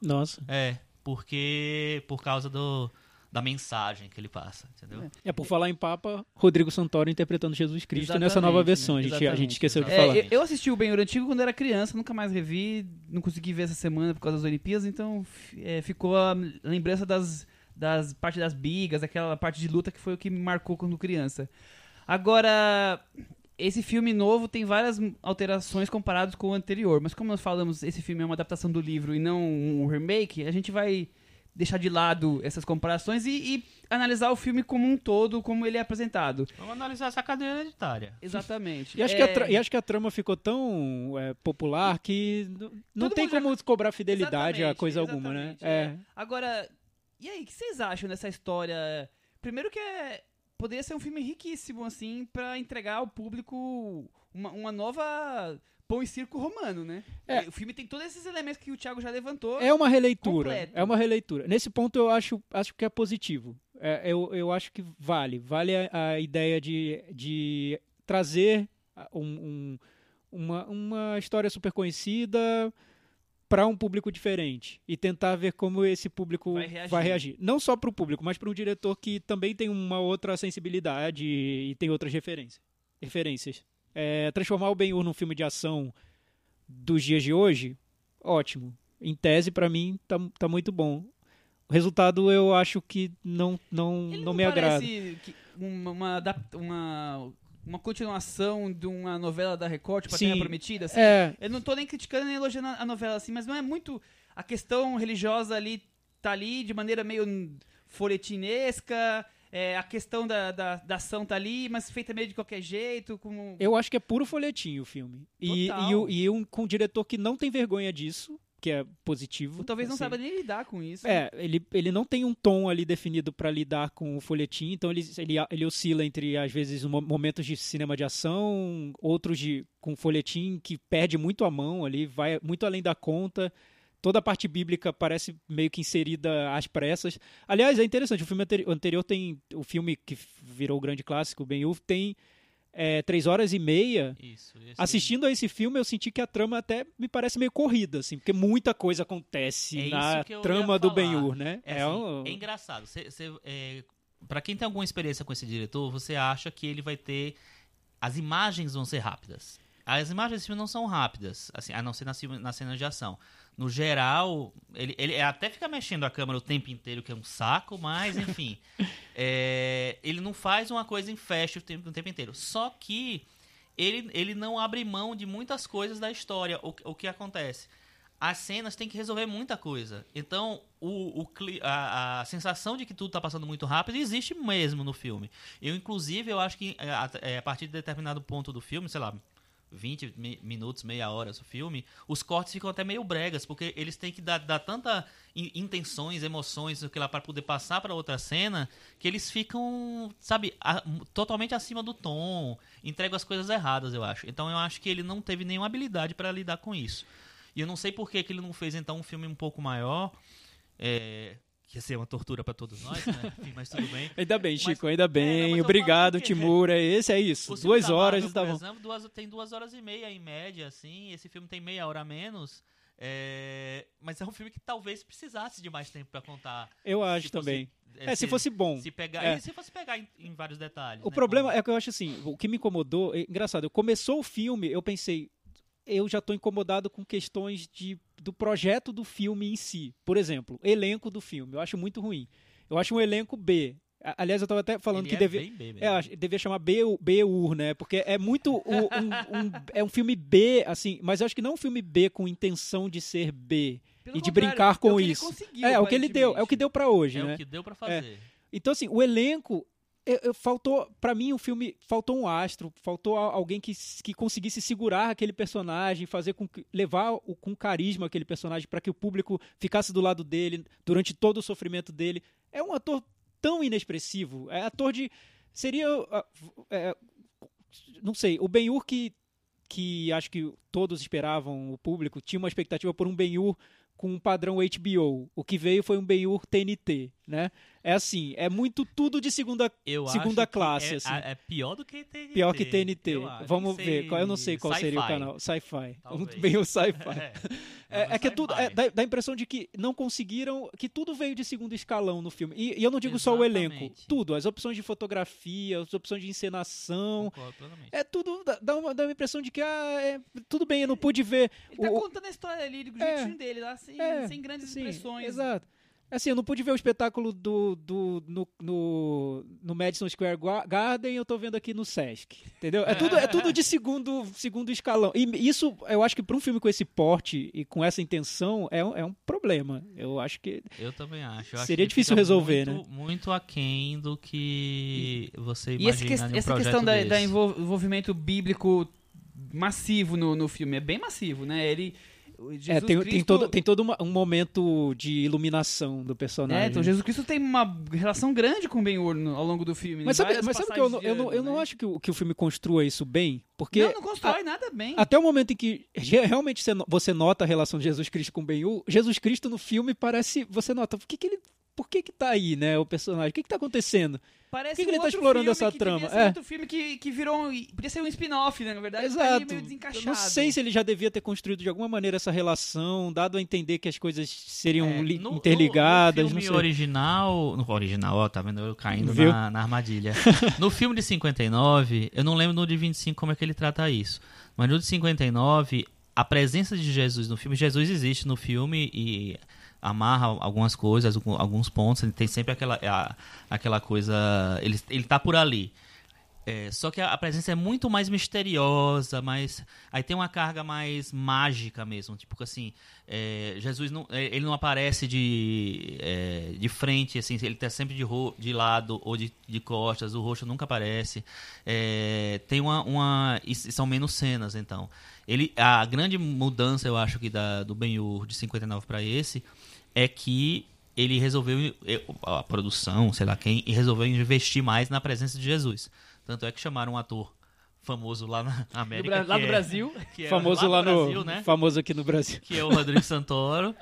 S4: Nossa.
S3: É, porque por causa do, da mensagem que ele passa, entendeu?
S4: É, por falar em Papa, Rodrigo Santoro interpretando Jesus Cristo nessa
S2: Exatamente,
S4: nova versão. A gente, a
S2: exatamente.
S4: gente esqueceu de
S2: É,
S4: falar.
S2: eu, eu assisti o Ben-Hur antigo quando era criança, nunca mais revi, não consegui ver essa semana por causa das Olimpíadas, então é, ficou a lembrança das, das parte das bigas, aquela parte de luta que foi o que me marcou quando criança. Agora, esse filme novo tem várias alterações comparadas com o anterior, mas como nós falamos, esse filme é uma adaptação do livro e não um remake, a gente vai deixar de lado essas comparações e, e analisar o filme como um todo, como ele é apresentado.
S3: Vamos analisar essa cadeia hereditária.
S2: Exatamente.
S4: E acho,
S2: É-
S4: que a tra- e acho que a trama ficou tão é, popular que não
S2: Todo
S4: tem
S2: mundo já-
S4: como cobrar fidelidade a
S2: Exatamente,
S4: coisa alguma, né? É.
S2: é. Agora, e aí, o que vocês acham dessa história? Primeiro que é, poderia ser um filme riquíssimo, assim, pra entregar ao público uma, uma nova pão e circo romano, né?
S4: É.
S2: O filme tem todos esses elementos que o Thiago já levantou.
S4: É uma releitura.
S2: Completo.
S4: É uma releitura. Nesse ponto eu acho, acho que é positivo. É, eu, eu acho que vale. Vale a, a ideia de, de trazer um- um- uma, uma história super conhecida para um público diferente e tentar ver como esse público
S2: Vai
S4: vai
S2: reagir.
S4: reagir. Não só para o público, mas para um diretor que também tem uma outra sensibilidade e tem outras referências. referências. É, transformar o Ben-Hur num filme de ação dos dias de hoje, ótimo. Em tese, pra mim, tá, tá muito bom. O resultado eu acho que não, não,
S2: Ele
S4: não me agrada.
S2: uma, uma, uma, uma continuação de uma novela da Record, tipo A
S4: Sim.
S2: Terra Prometida, assim,
S4: É,
S2: Eu não tô nem criticando nem elogiando a a novela assim, mas não é muito. A questão religiosa ali tá ali de maneira meio folhetinesca. é, a questão da, da, da ação tá ali, mas feita meio de qualquer jeito.
S4: Eu acho que é puro folhetim o filme. E, e, e um, com um diretor que não tem vergonha disso, que é positivo.
S2: Ou talvez não
S4: assim.
S2: saiba nem lidar com isso.
S4: É, ele, ele não tem um tom ali definido pra lidar com o folhetim, então ele, ele, ele oscila entre, às vezes, mo- momentos de cinema de ação, outros de com folhetim que perde muito a mão ali, vai muito além da conta. Toda a parte bíblica parece meio que inserida às pressas. Aliás, é interessante, o filme anteri- anterior tem. O filme que virou o grande clássico, Ben-Hur, tem é, três horas e meia.
S3: Isso. esse-
S4: Assistindo a esse filme, eu senti que a trama até me parece meio corrida, assim, porque muita coisa acontece
S3: É
S4: na trama do. Ben-Hur, né?
S3: É, assim,
S4: um-
S3: é engraçado. Cê, cê, é, para quem tem alguma experiência com esse diretor, você acha que ele vai ter. As imagens vão ser rápidas. As imagens desse filme não são rápidas, assim, a não ser na, cena- na cena de ação. No geral, ele, ele até fica mexendo a câmera o tempo inteiro, que é um saco, mas enfim. É, ele não faz uma coisa em fast o tempo, o tempo inteiro. Só que ele, ele não abre mão de muitas coisas da história. O, o que acontece? As cenas têm que resolver muita coisa. Então, o, o a, a sensação de que tudo está passando muito rápido existe mesmo no filme. Eu, inclusive, eu acho que é, a, é, a partir de determinado ponto do filme, sei lá, 20 mi- minutos, meia hora o filme, os cortes ficam até meio bregas, porque eles têm que dar, dar tanta in- intenções, emoções, o que lá para poder passar para outra cena, que eles ficam, sabe, a- totalmente acima do tom, entregam as coisas erradas, eu acho. Então eu acho que ele não teve nenhuma habilidade para lidar com isso. E eu não sei por que, que ele não fez então um filme um pouco maior, é, ia ser uma tortura para todos nós, né? Enfim, mas tudo bem.
S4: Ainda bem,
S3: Mas-
S4: Chico, ainda
S3: É, não,
S4: bem.
S3: mas eu
S4: Obrigado, Timura. Esse é isso.
S3: O
S4: Duas horas
S3: Marvel,
S4: tá
S3: exemplo, duas- tem duas horas e meia em média, assim. Esse filme tem meia hora a menos. é, Mas é um filme que talvez precisasse de mais tempo pra contar.
S4: Eu acho
S3: se
S4: também. É, se fosse bom.
S3: Se, pegar,
S4: É.
S3: se fosse pegar em, em vários detalhes.
S4: O
S3: né,
S4: problema
S3: como-
S4: é que eu acho assim, o que me incomodou, é engraçado, começou o filme, eu pensei, eu já tô incomodado com questões de, do projeto do filme em si. Por exemplo, elenco do filme, eu acho muito ruim. Eu acho um elenco B. Aliás, eu tava até falando
S3: Ele
S4: que
S3: é
S4: deve,
S3: bem B mesmo.
S4: é, devia chamar B, B-UR, né? Porque é muito o- um, um- é um filme B, assim, mas eu acho que não é um filme B com intenção de ser B
S2: Pelo
S4: e de brincar
S2: é
S4: com
S2: o que ele
S4: isso. é, é o que ele deu, é o que deu pra hoje,
S3: É
S4: né?
S3: o que deu pra fazer.
S4: Então, assim, o elenco. Eu- eu- faltou, para mim, o filme faltou um astro, faltou alguém que, que conseguisse segurar aquele personagem, fazer com levar o, com carisma aquele personagem para que o público ficasse do lado dele durante todo o sofrimento dele. É um ator tão inexpressivo, é ator de seria, ah, é, não sei, o Ben-Hur que que acho que todos esperavam, o público tinha uma expectativa por um Ben-Hur com um padrão HBO. O que veio foi um Ben-Hur TNT, né? É assim, é muito tudo de segunda
S3: Eu
S4: segunda classe,
S3: é,
S4: assim.
S3: é pior do que TNT.
S4: Pior que TNT.
S3: eu.
S4: Vamos ver. qual- Eu não sei qual seria o canal. Sci-fi.
S3: Talvez.
S4: bem o sci-fi.
S3: É,
S4: É, é que é tudo. É, dá, dá a impressão de que não conseguiram. Que tudo veio de segundo escalão no filme. E, e eu não digo só o elenco.
S3: Exatamente.
S4: Tudo. As opções de fotografia, as opções de encenação.
S3: Concordo.
S4: É tudo. Dá, uma, dá uma impressão de que. Ah, é, tudo bem, eu não pude ver.
S2: Ele tá
S4: o-
S2: contando a história ali do
S4: É.
S2: jeitinho dele, lá, sem,
S4: É,
S2: sem grandes
S4: Sim,
S2: expressões.
S4: Exato. Assim, eu não pude ver o espetáculo do, do, no, no, no Madison Square Garden, eu tô vendo aqui no Sesc. Entendeu? É tudo, é tudo de segundo, segundo escalão. E isso, eu acho que para um filme com esse porte e com essa intenção, é um, é um problema. Eu acho que.
S3: Eu também acho. Eu acho
S4: Seria
S3: que
S4: difícil resolver, né?
S3: muito, Muito aquém do que você
S2: E esse
S3: imagina
S2: que-
S3: em um
S2: essa questão da, da envol- envolvimento bíblico massivo no, no filme é bem massivo, né? Ele. O Jesus
S4: é, tem, tem
S2: Cristo-
S4: todo, tem todo uma- um momento de iluminação do personagem.
S2: É, então Jesus Cristo tem uma relação grande com o Ben-Hur ao longo do filme.
S4: mas
S2: em
S4: sabe, mas sabe que eu, não- eu, não, eu não
S2: ano,
S4: acho que o, que o filme construa isso bem? Porque
S2: Não, não constrói nada bem.
S4: Até o momento em que re- realmente você no- você nota a relação de Jesus Cristo com Ben-Hur, Jesus Cristo no filme parece, você nota, por que, que ele, por que que tá aí, né, o personagem? O que que tá acontecendo?
S2: Parece
S4: por que que
S2: um
S4: ele tá explorando essa trama? É.
S2: outro filme que, que virou. um- Podia ser um spin-off, né? Na verdade, tá
S4: Exato.
S2: meio
S4: Eu
S2: desencaixado.
S4: não sei se ele já devia ter construído de alguma maneira essa relação, dado a entender que as coisas seriam
S3: É, no-
S4: interligadas,
S3: no, no filme original. No original, ó, tá vendo eu caindo na, na armadilha. no filme de 59, eu não lembro no de 25 como é que ele trata isso. Mas no de 59, a presença de Jesus no filme, Jesus existe no filme e amarra algumas coisas, alguns pontos, ele tem sempre aquela, a- aquela coisa. Ele, ele tá por ali. É, só que a, presença é muito mais misteriosa, mais aí tem uma carga mais mágica mesmo, tipo assim, é, Jesus não, é, ele não aparece de, é, de frente, assim, ele tá sempre de, ro, de lado ou de, de costas, o rosto nunca aparece. É, tem uma, uma e são menos cenas, então. Ele, a grande mudança, eu acho que da, do Ben-Hur de 59 para esse é que ele resolveu a produção, sei lá quem, e resolveu investir mais na presença de Jesus. Tanto é que chamaram um ator famoso lá na
S2: Do
S3: América.
S2: Bra- lá do
S3: é-
S2: Brasil.
S3: que é
S4: famoso lá,
S3: do
S4: no
S3: Brasil, né?
S4: famoso aqui no Brasil.
S3: Que é o Rodrigo Santoro,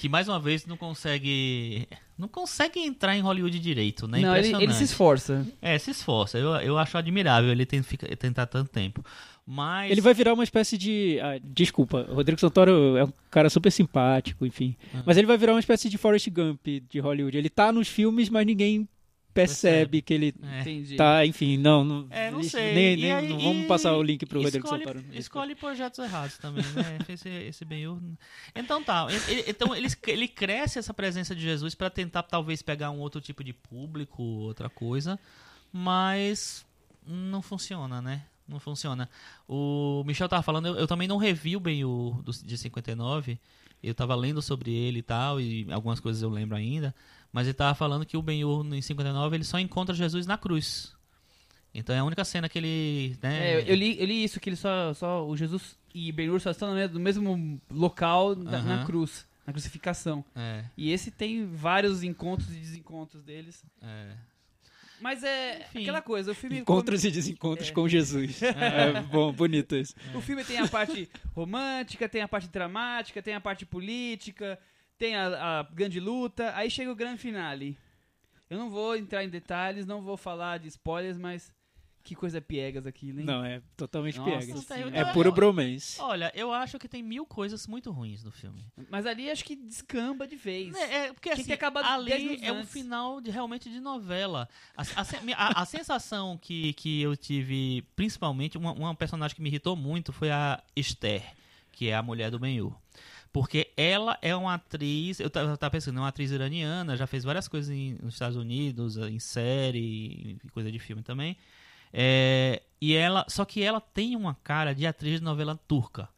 S3: que mais uma vez não consegue não consegue entrar em Hollywood direito, né?
S2: Não, ele,
S3: Impressionante.
S2: ele se esforça.
S3: É, se esforça. Eu, eu acho admirável ele tem- fica- tentar tanto tempo. Mas
S4: Ele vai virar uma espécie de. ah, desculpa, o Rodrigo Santoro é um cara super simpático, enfim.
S3: Ah.
S4: Mas ele vai virar uma espécie de Forrest Gump de Hollywood. Ele tá nos filmes, mas ninguém percebe, que ele
S3: É.
S4: Tá, enfim, não. não
S3: É, não sei.
S4: Nem, nem-
S3: aí-
S4: não vamos passar o link pro Rodrigo Santoro.
S3: Escolhe projetos errados também, né? esse, esse Ben-Hur. Então tá. ele- então ele, ele cresce essa presença de Jesus para tentar talvez pegar um outro tipo de público, outra coisa, mas não funciona, né? Não funciona. O Michel tava falando, eu, eu também não revi o Ben-Hur do- de 59. Eu tava lendo sobre ele e tal, e algumas coisas eu lembro ainda. Mas ele tava falando que o Ben-Hur em 59 ele só encontra Jesus na cruz. Então é a única cena que ele. Né,
S2: É, eu, li, eu li isso, que ele só, só. O Jesus e Ben-Hur só estão no mesmo, local da- na
S3: Aham.
S2: cruz, na crucificação.
S3: É,
S2: E esse tem vários encontros e desencontros deles.
S3: é.
S2: Mas é
S3: Enfim.
S2: aquela coisa, o filme.
S4: Encontros e desencontros com Jesus. É, bom, bonito isso.
S2: O filme tem a parte romântica, tem a parte dramática, tem a parte política, tem a, a grande luta, aí chega o grande finale. Eu não vou entrar em detalhes, não vou falar de spoilers, mas que coisa piegas aquilo, hein?
S4: Não, é totalmente
S2: Nossa
S4: piegas. É puro bromance.
S3: Olha, eu acho que tem mil coisas muito ruins no filme.
S2: Mas ali acho que descamba de vez.
S3: É, é, porque assim,
S2: que acabar dez
S3: ali é um final de, realmente de novela. A, a a- a sensação que, que eu tive, principalmente, uma, uma personagem que me irritou muito foi a Esther, que é a mulher do Ben-Hur. Porque ela é uma atriz, eu tava, tava pensando, é uma atriz iraniana, já fez várias coisas em- nos Estados Unidos, em série, e coisa de filme também. É, e ela, só que ela tem uma cara de atriz de novela turca,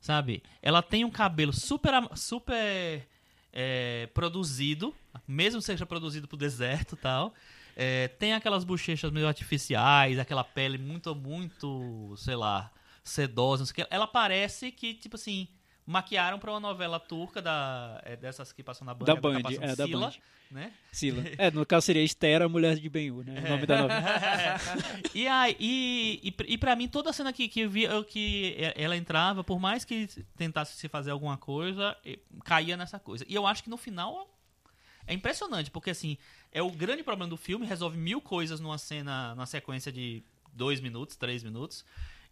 S3: sabe? Ela tem um cabelo super, super é, produzido, mesmo seja produzido pro deserto tal. É, tem aquelas bochechas meio artificiais, aquela pele muito, muito, sei lá, sedosa. Ela parece que, tipo assim, maquiaram pra uma novela turca da, é, dessas que passam na Band.
S4: Da
S3: tá
S4: Band,
S3: passando
S4: é, da
S3: Sila,
S4: Band.
S3: né?
S4: Sila. É, no caso seria Esther, a mulher de Ben-Hur, né? O nome da novela.
S3: e, aí, e, e, e pra mim, toda cena que, que, eu vi, eu, que ela entrava, por mais que tentasse se fazer alguma coisa, caía nessa coisa. E eu acho que no final é impressionante, porque assim, é o grande problema do filme, resolve mil coisas numa cena, numa sequência de dois minutos, três minutos.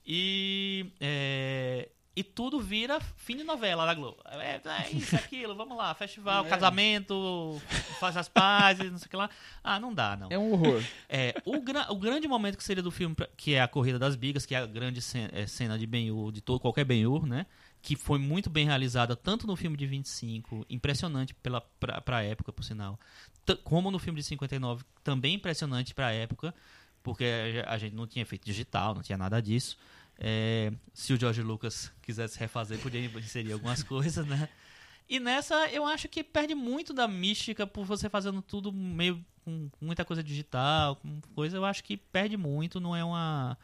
S3: E. é, e tudo vira fim de novela da Globo. É, é isso, aquilo, vamos lá, festival,
S2: É.
S3: casamento, faz as pazes, não sei o que lá. Ah, não dá, não.
S2: É um horror.
S3: É, o, gra- o grande momento que seria do filme, que é a Corrida das Bigas, que é a grande cena, é, cena de Ben-Hur, de todo, qualquer Ben-Hur, né? Que foi muito bem realizada, tanto no filme de 25, impressionante pela, pra, pra época, por sinal, como no filme de 59, também impressionante pra época, porque a gente não tinha efeito digital, não tinha nada disso. É, se o George Lucas quisesse refazer, podia inserir algumas coisas, né? E nessa, eu acho que perde muito da mística por você fazendo tudo meio com muita coisa digital, com coisa, eu acho que perde muito, não é uma.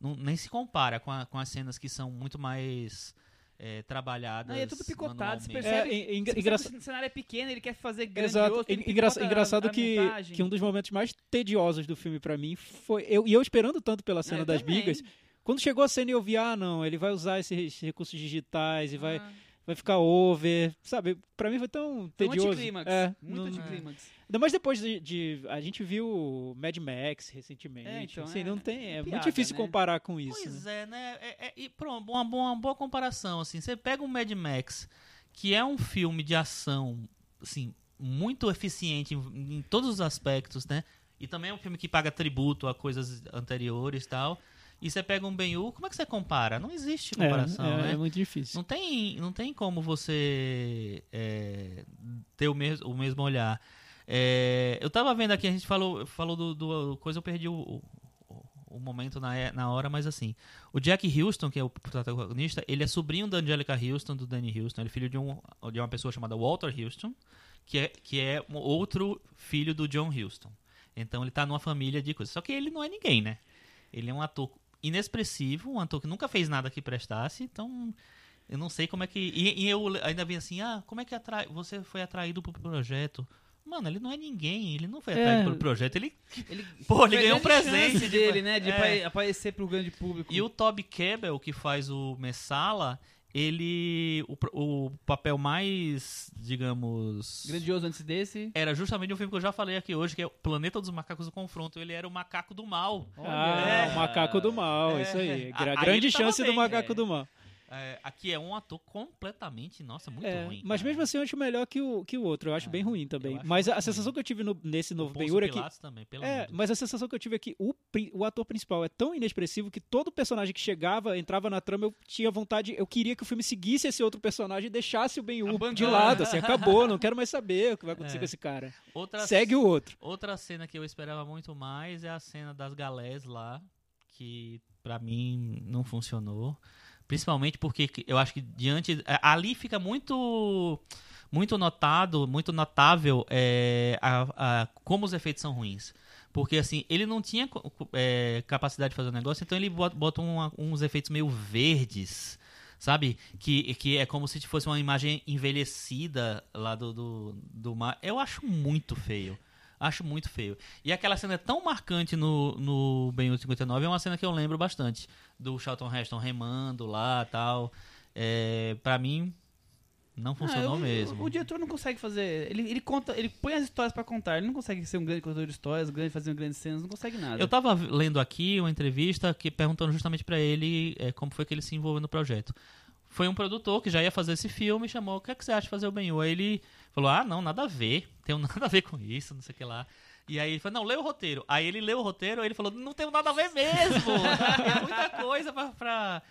S3: não- nem se compara com, a- com as cenas que são muito mais é, trabalhadas.
S2: Não, e é tudo picotado, você percebe.
S4: É,
S2: o cenário é pequeno, ele quer fazer grandioso.
S4: Exato. Engra- engraçado
S2: a- a
S4: que,
S2: montagem.
S4: que um dos momentos mais tediosos do filme pra mim foi. Eu, e eu esperando tanto pela cena
S2: eu
S4: das
S2: também.
S4: bigas. Quando chegou a cena eu vi, ah, não, ele vai usar esses recursos digitais e vai,
S2: Ah,
S4: vai ficar over. Sabe, pra mim foi tão
S2: é um
S4: tedioso.
S2: anticlímax.
S4: É,
S2: muito
S4: não-
S2: anticlímax.
S4: Ainda mais depois de, de- A gente viu Mad Max recentemente.
S2: É, então,
S4: assim,
S2: é-
S4: não tem, é,
S2: é
S4: muito
S2: piada,
S4: difícil
S2: né?
S4: comparar com isso.
S3: Pois
S4: né?
S3: é, né? É, é- e pronto, uma boa, uma boa comparação, assim. Você pega um Mad Max, que é um filme de ação, assim, muito eficiente em, em todos os aspectos, né? E também é um filme que paga tributo a coisas anteriores e tal. E você pega um Ben-Hur, como é que você compara? Não existe
S4: É,
S3: comparação,
S4: é,
S3: né?
S4: é muito difícil.
S3: Não tem, não tem como você é, ter o mesmo, o mesmo olhar. É, eu tava vendo aqui, a gente falou, falou do, do coisa, eu perdi o, o, momento na, e- na hora, mas assim, o Jack Houston, que é o protagonista, ele é sobrinho da Angelica Houston, do Danny Houston, ele é filho de, um, de uma pessoa chamada Walter Houston, que é, que é um outro filho do John Houston. Então ele tá numa família de coisas. Só que ele não é ninguém, né? Ele é um ator inexpressivo, um ator que nunca fez nada que prestasse, então eu não sei como é que. E, e eu ainda vi assim, ah, como é que atrai... você foi atraído pro projeto? Mano, ele não é ninguém, ele não foi
S4: É.
S3: atraído pelo projeto, ele.
S2: Ele,
S3: Pô, ele ganhou um presente de-
S2: dele, né? De
S3: É.
S2: apa- aparecer pro grande público.
S3: E o Toby Kebbell, que faz o Messala, ele. O, o papel mais, digamos.
S2: Grandioso antes desse.
S3: Era justamente o filme que eu já falei aqui hoje, que é o Planeta dos Macacos do Confronto. Ele era o macaco do mal.
S4: Ah,
S3: É.
S4: o macaco do mal,
S3: É.
S4: isso aí.
S3: Aí
S4: grande
S3: tava
S4: chance do
S3: bem,
S4: macaco
S3: é.
S4: do mal.
S3: É, aqui é um ator completamente, nossa, muito
S4: É,
S3: ruim.
S4: mas
S3: cara.
S4: mesmo assim eu acho melhor que o, que o outro. Eu acho
S3: É,
S4: bem ruim também. Mas a, sensação que eu tive no- nesse novo Ben Hur é que.
S3: Também, pelo
S4: É, mas a sensação que eu tive é que o, o ator principal é tão inexpressivo que todo personagem que chegava, entrava na trama, eu tinha vontade, eu queria que o filme seguisse esse outro personagem e deixasse o Ben Hur de lado, assim, acabou, não quero mais saber o que vai acontecer
S3: É.
S4: com esse cara.
S3: Outra,
S4: Segue o outro.
S3: outra cena que eu esperava muito mais é a cena das galés lá, que pra mim não funcionou. Principalmente porque que- eu acho que diante. é, Ali fica muito. Muito notado, muito notável é, a- a- como os efeitos são ruins. Porque, assim, ele não tinha é, capacidade de fazer o negócio, então ele bota, bota uma- uns efeitos meio verdes, sabe? Que, que é como se fosse uma imagem envelhecida lá do, do, do mar. Eu acho muito feio. Acho muito feio. E aquela cena é tão marcante no, no Ben 59, é uma cena que eu lembro bastante. Do Charlton Heston remando lá tal. É, pra mim, não funcionou
S2: Ah, o-
S3: mesmo.
S2: O, diretor não consegue fazer. Ele, ele conta, ele põe as histórias pra contar. Ele não consegue ser um grande contador de histórias, grande, fazer grandes cenas, não consegue nada.
S3: Eu tava lendo aqui uma entrevista que perguntando justamente pra ele é, como foi que ele se envolveu no projeto. Foi um produtor que já ia fazer esse filme e chamou, o que, é que você acha de fazer o Ben-Hur? Aí ele falou, ah, não, nada a ver, tenho nada a ver com isso, não sei o que lá. E aí ele falou, não, lê o roteiro. Aí ele leu o roteiro, aí ele falou, não tenho nada a ver mesmo. tem muita coisa pra, pra,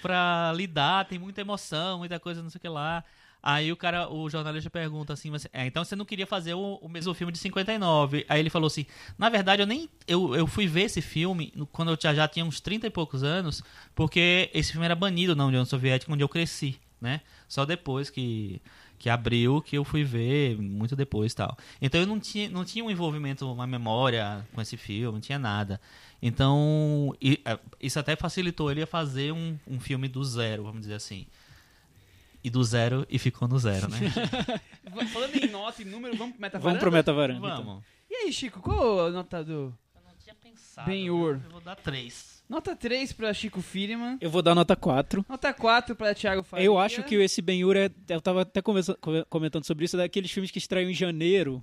S3: pra lidar, tem muita emoção, muita coisa, não sei o que lá. Aí o cara, o jornalista pergunta assim, mas, é, então você não queria fazer o, o mesmo filme de 59. Aí ele falou assim, na verdade eu nem, eu, eu fui ver esse filme quando eu já, já tinha uns 30 e poucos anos, porque esse filme era banido na União Soviética, onde eu cresci, né? Só depois que, que abriu que eu fui ver, muito depois tal. Então eu não tinha, não tinha um envolvimento, uma memória com esse filme, não tinha nada. Então, é, isso até facilitou ele a fazer um, um filme do zero, vamos dizer assim. E do zero e ficou no zero, né?
S2: Falando em nota e número, vamos pro Metavaranda?
S4: Vamos pro Metavaranda. então.
S3: Vamos.
S2: E aí, Chico, qual a nota do...
S3: Eu não tinha pensado.
S2: Ben-Hur.
S3: Eu vou dar três.
S2: Nota 3 pra Chico Firman.
S4: Eu vou dar nota 4.
S2: Nota 4 pra Thiago Faria.
S4: Eu acho que esse Ben-Hur é. Eu tava até conversa- comentando sobre isso, é daqueles filmes que estreiam em janeiro.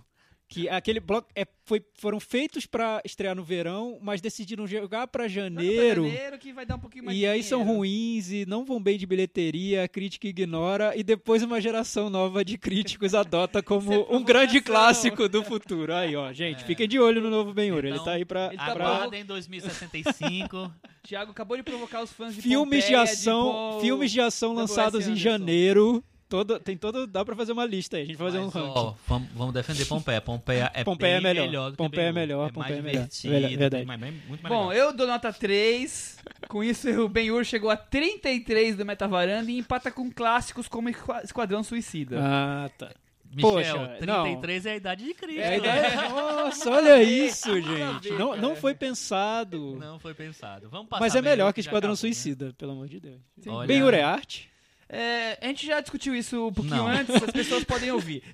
S4: Que aquele bloco é, foi, foram feitos pra estrear no verão, mas decidiram jogar pra
S2: Vai pra
S4: janeiro.
S2: janeiro que vai dar um pouquinho mais
S4: E
S2: de
S4: aí são
S2: dinheiro.
S4: ruins e não vão bem de bilheteria, a crítica ignora, e depois uma geração nova de críticos adota como
S2: é
S4: um grande clássico do futuro. Aí, ó, gente, fiquem de olho no novo Ben-Hur, ele
S3: Então,
S4: tá aí pra...
S2: ele tá
S4: pra-
S3: Aguardem 2065.
S2: Thiago acabou de provocar os fãs de
S4: Filmes de
S2: Pompeia,
S4: ação,
S2: Paul-
S4: filmes de ação lançados em janeiro. Todo, tem todo, dá pra fazer uma lista aí, a gente vai fazer um
S3: Mas,
S4: ranking.
S3: ó, vamos, vamos defender Pompeia. Pompeia é
S4: Pompeia
S3: bem
S4: é melhor.
S3: do que
S4: Pompeia é melhor,
S3: É
S4: Pompeia
S3: mais
S4: é melhor. Verdade.
S3: bem- muito mais
S2: Bom,
S3: legal.
S2: eu dou nota 3. Com isso, o Ben-Hur chegou a 33 do Metavaranda e empata com clássicos como Esqua- Esquadrão Suicida.
S4: Ah, tá.
S3: Michel,
S4: poxa, não.
S3: 33 é a idade de Cristo.
S4: É a
S3: né?
S4: ideia- Nossa, olha isso, gente. Não, não foi pensado.
S3: Não foi pensado. Vamos passar
S4: Mas é melhor que Esquadrão
S3: acabou, né?
S4: Suicida, pelo amor de Deus.
S2: Sim.
S3: Olha-
S4: Ben-Hur é arte?
S2: É, a gente já discutiu isso um pouquinho
S3: Não.
S2: antes, as pessoas podem ouvir.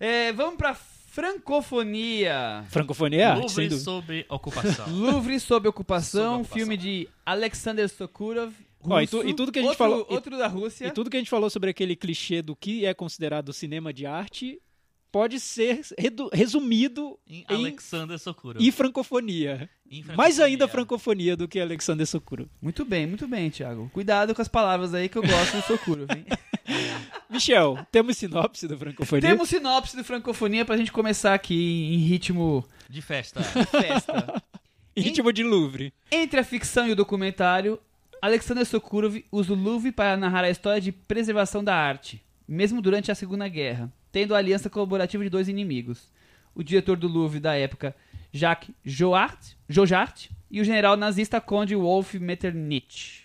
S2: É, vamos pra francofonia.
S4: Francofonia é
S3: Louvre
S4: dúvida.
S3: sobre ocupação.
S2: Louvre sob ocupação,
S3: ocupação.
S2: filme de Alexander Sokurov.
S4: Ó, e tu-
S2: russo,
S4: e tudo que a gente
S2: outro,
S4: falou- e-
S2: Outro da Rússia.
S4: E tudo que a gente falou sobre aquele clichê do que é considerado cinema de arte pode ser resumido
S3: Em
S4: Em-
S3: Alexander Sokurov.
S4: em francofonia.
S3: Em
S4: Mais ainda
S3: francofonia.
S4: francofonia do que Alexander Sokurov.
S2: Muito bem, muito bem, Thiago. Cuidado com as palavras aí que eu gosto do Sokurov?
S4: Michel, temos sinopse da francofonia?
S2: Temos sinopse do Francofonia pra gente começar aqui em ritmo
S3: De festa.
S2: de festa.
S4: Em ritmo de Louvre.
S2: Entre a ficção e o documentário, Alexander Sokurov usa o Louvre para narrar a história de preservação da arte, mesmo durante a Segunda Guerra, tendo a aliança colaborativa de dois inimigos. O diretor do Louvre da época, Jacques Joart, Jojart, e o general nazista Conde Wolf Metternich.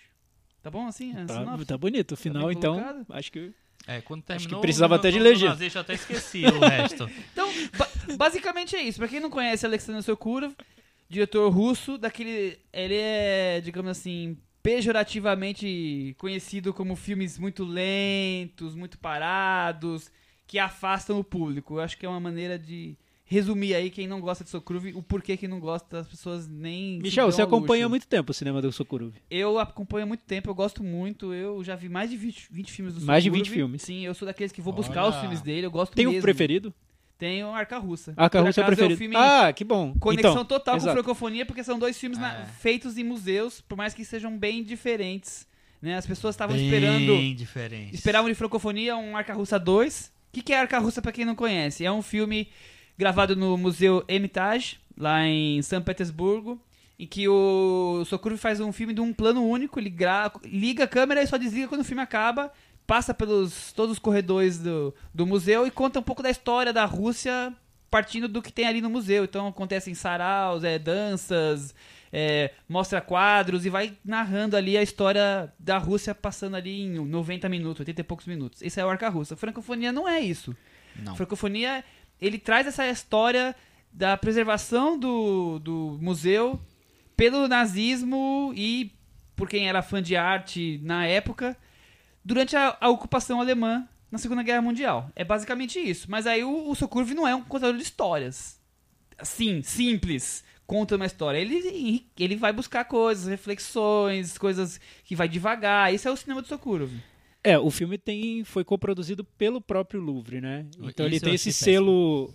S2: Tá bom assim? a
S4: Tá, tá bonito. O final,
S2: bem
S4: então,
S2: colocado?
S4: acho que...
S3: É, quando
S4: que
S3: terminou.
S4: precisava
S3: o-
S4: até de legenda.
S3: nazista, Eu até esqueci o resto.
S2: Então, ba- basicamente é isso. Pra quem não conhece Alexander Sokurov, diretor russo, daquele. Ele é, digamos assim, pejorativamente conhecido como filmes muito lentos, muito parados, que afastam o público. Eu acho que é uma maneira de resumir aí quem não gosta de Sokurov, o porquê que não gosta, as pessoas nem.
S4: Michel, você acompanha há muito tempo o cinema do Sokurov.
S2: Eu acompanho há muito tempo, eu gosto muito. Eu já vi mais de 20, 20 filmes do
S4: Mais de
S2: Sokurov.
S4: 20 filmes.
S2: Sim, eu sou daqueles que vou buscar
S3: Olha.
S2: os filmes dele, eu gosto
S4: Tem um
S2: mesmo.
S4: preferido?
S2: Tenho Arca Russa.
S4: Ah, Carruça é
S2: acaso,
S4: preferido.
S2: o filme
S4: Ah, que bom.
S2: Conexão
S4: então,
S2: total
S4: exato.
S2: com Francofonia, porque são dois filmes na-
S3: É.
S2: feitos em museus, por mais que sejam bem diferentes. Né? As pessoas estavam
S3: Bem
S2: esperando.
S3: diferente.
S2: Esperavam de Francofonia um Arca Russa 2. O que, que é Arca Russa, pra quem não conhece? É um filme gravado no Museu Hermitage, lá em São Petersburgo, em que o Sokurov faz um filme de um plano único, ele gra... liga a câmera e só desliga quando o filme acaba, passa pelos todos os corredores do, do museu e conta um pouco da história da Rússia partindo do que tem ali no museu. Então acontecem saraus, é, danças, é, mostra quadros e vai narrando ali a história da Rússia passando ali em 90 minutos, 80 e poucos minutos. Esse é o Arca Russa. Francofonia não é isso.
S3: Não.
S2: Francofonia, ele traz essa história da preservação do, do museu pelo nazismo e por quem era fã de arte na época, durante a, a ocupação alemã na Segunda Guerra Mundial. É basicamente isso. Mas aí o, o Sokurv não é um contador de histórias. Assim, simples. Conta uma história. Ele, ele vai buscar coisas, reflexões, coisas que vai devagar. Esse é o cinema do Sokurov.
S4: É, o filme tem foi coproduzido pelo próprio Louvre, né? Então
S3: Isso
S4: ele tem esse selo.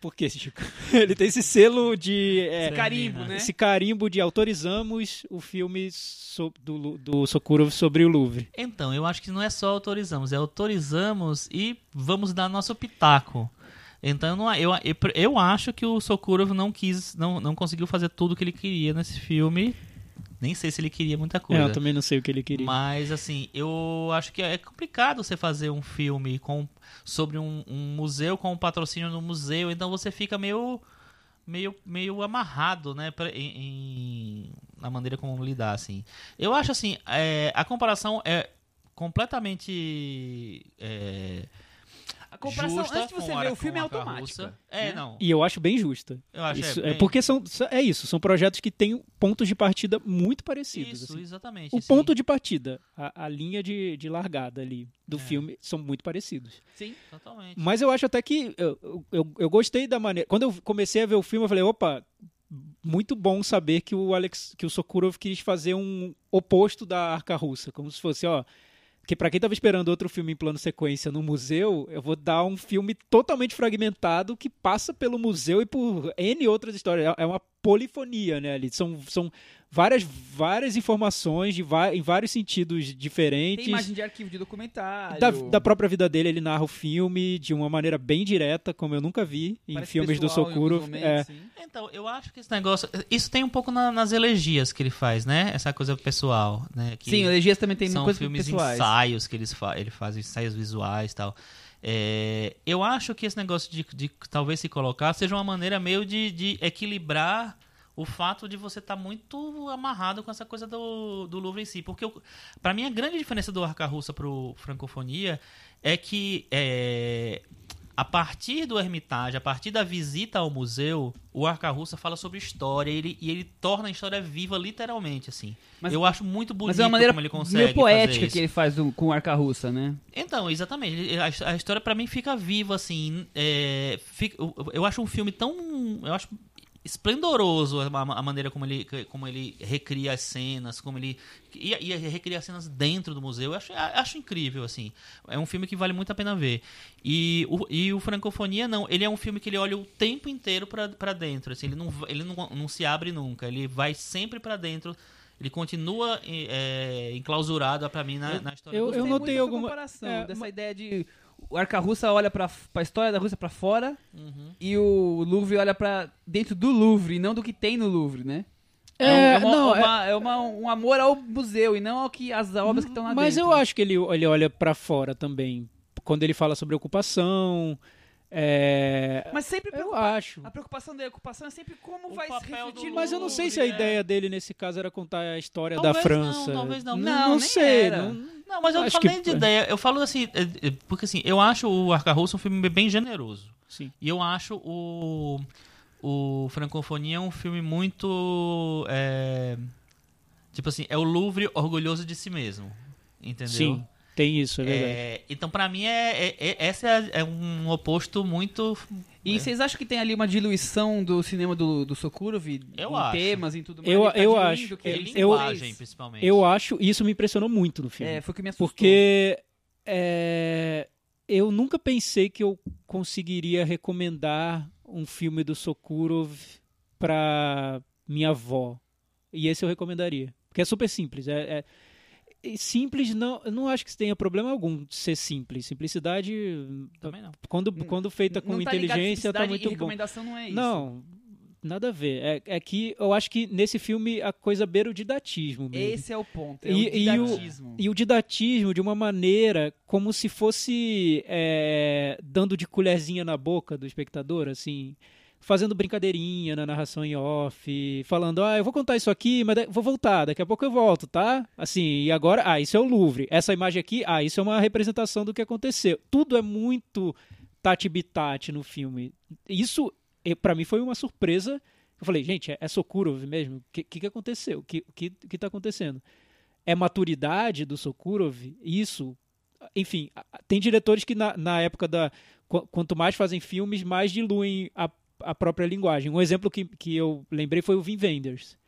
S4: Por que, Chico? ele tem esse selo de. é,
S2: Esse carimbo, né?
S4: esse carimbo de autorizamos o filme so- do, do Sokurov sobre o Louvre.
S3: Então, eu acho que não é só autorizamos, é autorizamos e vamos dar nosso pitaco. Então, não, eu, eu, eu acho que o Sokurov não quis, não, não conseguiu fazer tudo o que ele queria nesse filme. Nem sei se ele queria muita
S4: É,
S3: coisa.
S4: eu também não sei o que ele queria.
S3: Mas, assim, eu acho que é complicado você fazer um filme com, sobre um, um museu com um patrocínio no museu, então você fica meio meio, meio amarrado, né, em, em- na maneira como lidar, assim. Eu acho, assim, é, a comparação é completamente é,
S2: A comparação,
S3: justa
S2: antes de você ver o filme, é automática.
S3: É,
S2: né?
S3: não.
S4: E eu acho bem justa.
S3: Eu acho
S4: Isso,
S3: é,
S4: é
S3: bem-
S4: porque são, é isso, são projetos que têm pontos de partida muito parecidos.
S3: Isso,
S4: assim.
S3: exatamente.
S4: O
S3: assim.
S4: ponto de partida, a, a linha de, de largada ali do
S3: É.
S4: filme são muito parecidos.
S2: Sim.
S3: Totalmente.
S4: Mas eu acho até que eu, eu, eu gostei da maneira. Quando eu comecei a ver o filme, eu falei, opa, muito bom saber que o Alex, que o Sokurov quis fazer um oposto da Arca Russa, como se fosse, ó, que pra quem tava esperando outro filme em plano sequência no museu, eu vou dar um filme totalmente fragmentado que passa pelo museu e por N outras histórias. É uma polifonia, né, ali. São, são várias, várias informações de em vários sentidos diferentes.
S2: Tem imagem de arquivo de documentário.
S4: Da, da própria vida dele, ele narra o filme de uma maneira bem direta, como eu nunca vi em
S2: Parece
S4: filmes do
S2: pessoal em
S4: Sokurov.
S2: momentos,
S4: É.
S3: Então, eu acho que esse negócio. Isso tem um pouco na- nas elegias que ele faz, né? Essa coisa pessoal, né? Que
S2: Sim, Elegias também tem
S3: são filmes
S2: pessoais.
S3: ensaios que eles fa ele faz, ensaios visuais e tal. É, eu acho que esse negócio de, de talvez se colocar seja uma maneira meio de, de equilibrar o fato de você estar muito amarrado com essa coisa do, do Louvre em si. Porque, pra mim, a grande diferença do Arca Russa pro Francofonia é que é, a partir do Hermitage, a partir da visita ao museu, o Arca Russa fala sobre história e ele, e ele torna a história viva literalmente, assim.
S2: Mas-
S3: eu acho muito bonito
S2: Mas é uma maneira
S3: como ele consegue
S2: meio poética que ele faz do- com o Arca Russa, né?
S3: Então, exatamente. A, a história pra mim fica viva, assim. é, fica- eu, eu acho um filme tão. Eu acho esplendoroso a, a maneira como ele, como ele recria as cenas, como ele. E, e recria as cenas dentro do museu. Eu acho, acho incrível, assim. É um filme que vale muito a pena ver. E o, e o Francofonia, não. Ele é um filme que ele olha o tempo inteiro pra, pra dentro. Assim, ele não, ele não, não se abre nunca. Ele vai sempre pra dentro. Ele continua é, enclausurado pra mim na, na história
S4: eu-
S3: do
S4: eu notei alguma-
S2: comparação,
S4: é,
S2: dessa
S4: uma-
S2: ideia de o Arca Russa olha pra, pra história da Rússia pra fora
S3: Uhum.
S2: e o Louvre olha pra dentro do Louvre, e não do que tem no Louvre, né?
S4: É,
S2: um- uma,
S4: não,
S2: uma- é uma- um amor ao museu e não ao que as obras que estão lá
S4: Mas
S2: dentro.
S4: eu acho que ele, ele olha pra fora também. Quando ele fala sobre ocupação. É,
S2: Mas sempre
S4: eu acho.
S2: a preocupação da ocupação é sempre como
S3: O
S2: vai se refletir
S4: Mas eu não sei se a
S3: é.
S4: ideia dele nesse caso era contar a história
S3: Talvez
S4: da França.
S3: não, talvez não.
S2: Não,
S4: não
S2: nem
S4: sei.
S2: era.
S4: não-
S3: Não, mas eu não
S4: Acho
S3: falo
S4: que-
S3: nem de ideia. Eu falo assim, é, é, porque assim, eu acho o Arca Russa um filme bem generoso.
S4: sim.
S3: E eu acho o, o Francofonia um filme muito. é, tipo assim, é o Louvre orgulhoso de si mesmo. Entendeu?
S4: Sim, tem isso, é verdade.
S3: É, então, pra mim, é, é, é- essa é, é um oposto muito.
S2: E vocês acham que tem ali uma diluição do cinema do, do Sokurov?
S3: Eu
S2: em
S3: acho.
S2: temas e tudo mais?
S4: Eu-
S2: Ele tá
S4: eu
S2: diluindo
S4: acho.
S2: que
S3: É
S2: ele
S3: linguagem,
S2: fez?
S3: principalmente.
S4: Eu acho, e isso me impressionou muito no filme.
S2: É, foi o que me assustou.
S4: Porque é, eu nunca pensei que eu conseguiria recomendar um filme do Sokurov pra minha avó. E esse eu recomendaria. Porque é super simples. É, é- simples, não, eu não acho que tenha problema algum de ser simples. Simplicidade,
S3: Também não.
S4: quando, quando feita com
S2: Não tá
S4: inteligência, tá
S2: simplicidade
S4: muito
S2: e
S4: bom.
S2: recomendação não é isso.
S4: Não, nada a ver. É, é que eu acho que nesse filme a coisa beira o didatismo mesmo.
S2: Esse é o ponto, é
S4: E-
S2: o
S4: e o-
S2: didatismo.
S4: E o didatismo de uma maneira como se fosse é, dando de colherzinha na boca do espectador, assim, fazendo brincadeirinha na narração em off, falando, ah, eu vou contar isso aqui, mas vou voltar, daqui a pouco eu volto, tá? Assim, e agora, ah, isso é o Louvre. Essa imagem aqui, ah, isso é uma representação do que aconteceu. Tudo é muito tati-bitati no filme. Isso para mim foi uma surpresa. Eu falei, gente, é, é Sokurov mesmo? O que, que, que aconteceu? O que, que, que tá acontecendo? É maturidade do Sokurov? Isso? Enfim, tem diretores que na, na época da. Quanto mais fazem filmes, mais diluem a, a própria linguagem. Um exemplo que, que eu lembrei foi o Vin Wenders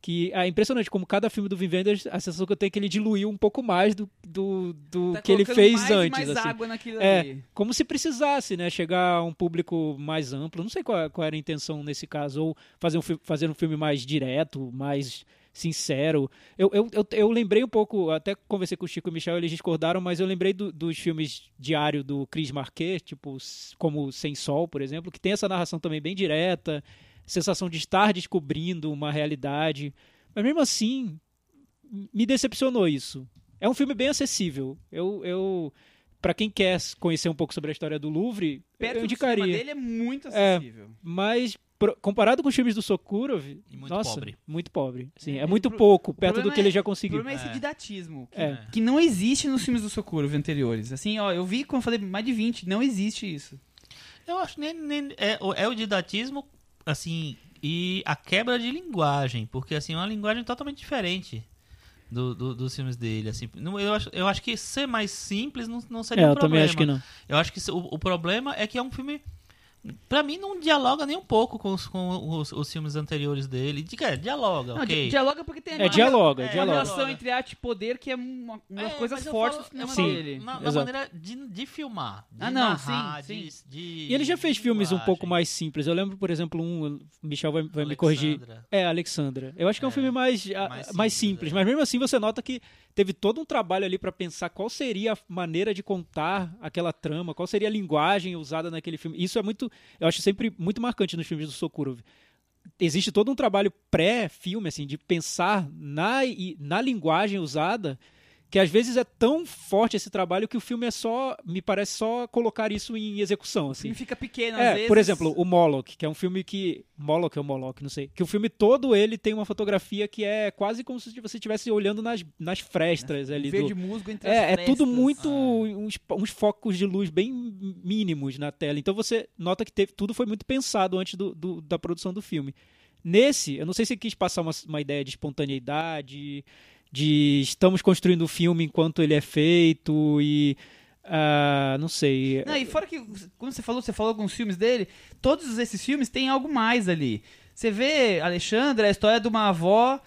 S4: que é impressionante como cada filme do Vin Wenders, a sensação que eu tenho é que ele diluiu um pouco mais do, do, do
S2: tá
S4: que ele fez
S2: mais
S4: antes.
S2: mais
S4: assim.
S2: água naquilo
S4: é,
S2: ali.
S4: como se precisasse, né, chegar a um público mais amplo. Não sei qual, qual era a intenção nesse caso, ou fazer um, fazer um filme mais direto, mais sincero. Eu, eu, eu, eu, lembrei um pouco, até conversei com o Chico e o Michel, eles discordaram, mas eu lembrei do, dos filmes diário do Chris Marquet, tipo, como Sem Sol, por exemplo, que tem essa narração também bem direta, sensação de estar descobrindo uma realidade. Mas mesmo assim, me decepcionou isso. É um filme bem acessível. Eu, eu para quem quer conhecer um pouco sobre a história do Louvre,
S2: Perto
S4: eu indicaria.
S2: Do dele é muito acessível. É,
S4: mas comparado com os filmes do Sokurov,
S3: muito
S4: nossa,
S3: pobre.
S4: muito pobre. Sim, é, é muito pouco perto do que
S2: é,
S4: ele já conseguiu.
S2: O problema é esse didatismo, que,
S4: é.
S2: que não existe nos filmes do Sokurov anteriores. Assim, ó, eu vi, como eu falei, mais de 20, não existe isso.
S3: Eu acho nem, nem é, é o didatismo, assim, e a quebra de linguagem, porque assim, é uma linguagem totalmente diferente do, do, dos filmes dele. Assim, eu, acho, eu acho que ser mais simples não, não seria
S4: é,
S3: um
S4: problema. Eu também acho que não.
S3: Eu acho que o, o problema é que é um filme Pra mim não dialoga nem um pouco com os, com os, os filmes anteriores dele. Diga, dialoga,
S2: não,
S3: ok.
S2: Dialoga porque tem
S4: é, dialoga,
S2: é,
S4: dialoga.
S2: uma relação entre arte e poder que é uma, uma é, coisas fortes
S3: falo,
S2: cinema dele.
S3: Na, na maneira de, de filmar, de
S2: ah, não,
S3: narrar,
S2: sim,
S3: de,
S2: sim.
S3: De,
S4: E ele já fez filmes um pouco mais simples. Eu lembro, por exemplo, um. O Michel vai, vai me corrigir. É, Alexandra. Eu acho que é um filme mais, mais simples, mais simples mas mesmo assim você nota que teve todo um trabalho ali para pensar qual seria a maneira de contar aquela trama, qual seria a linguagem usada naquele filme. Isso é muito, eu acho sempre muito marcante nos filmes do Sokurov. Existe todo um trabalho pré-filme, assim, de pensar na, na linguagem usada que às vezes é tão forte esse trabalho que o filme é só, me parece só colocar isso em execução, assim.
S2: fica pequeno
S4: é,
S2: às vezes.
S4: Por exemplo, o Moloch, que é um filme que Moloch ou Moloch, não sei, que o filme todo ele tem uma fotografia que é quase como se você estivesse olhando nas, nas frestas
S2: é,
S4: ali
S2: verde
S4: do
S2: musgo entre
S4: É,
S2: as
S4: é tudo muito
S2: ah.
S4: uns, uns, focos de luz bem mínimos na tela. Então você nota que teve, tudo foi muito pensado antes do, do da produção do filme. Nesse, eu não sei se quis passar uma, uma ideia de espontaneidade, de estamos construindo o filme enquanto ele é feito e uh, não sei.
S2: Não, e fora que quando você falou, você falou alguns filmes dele, todos esses filmes têm algo mais ali. Você vê Alexandre, a história de uma avó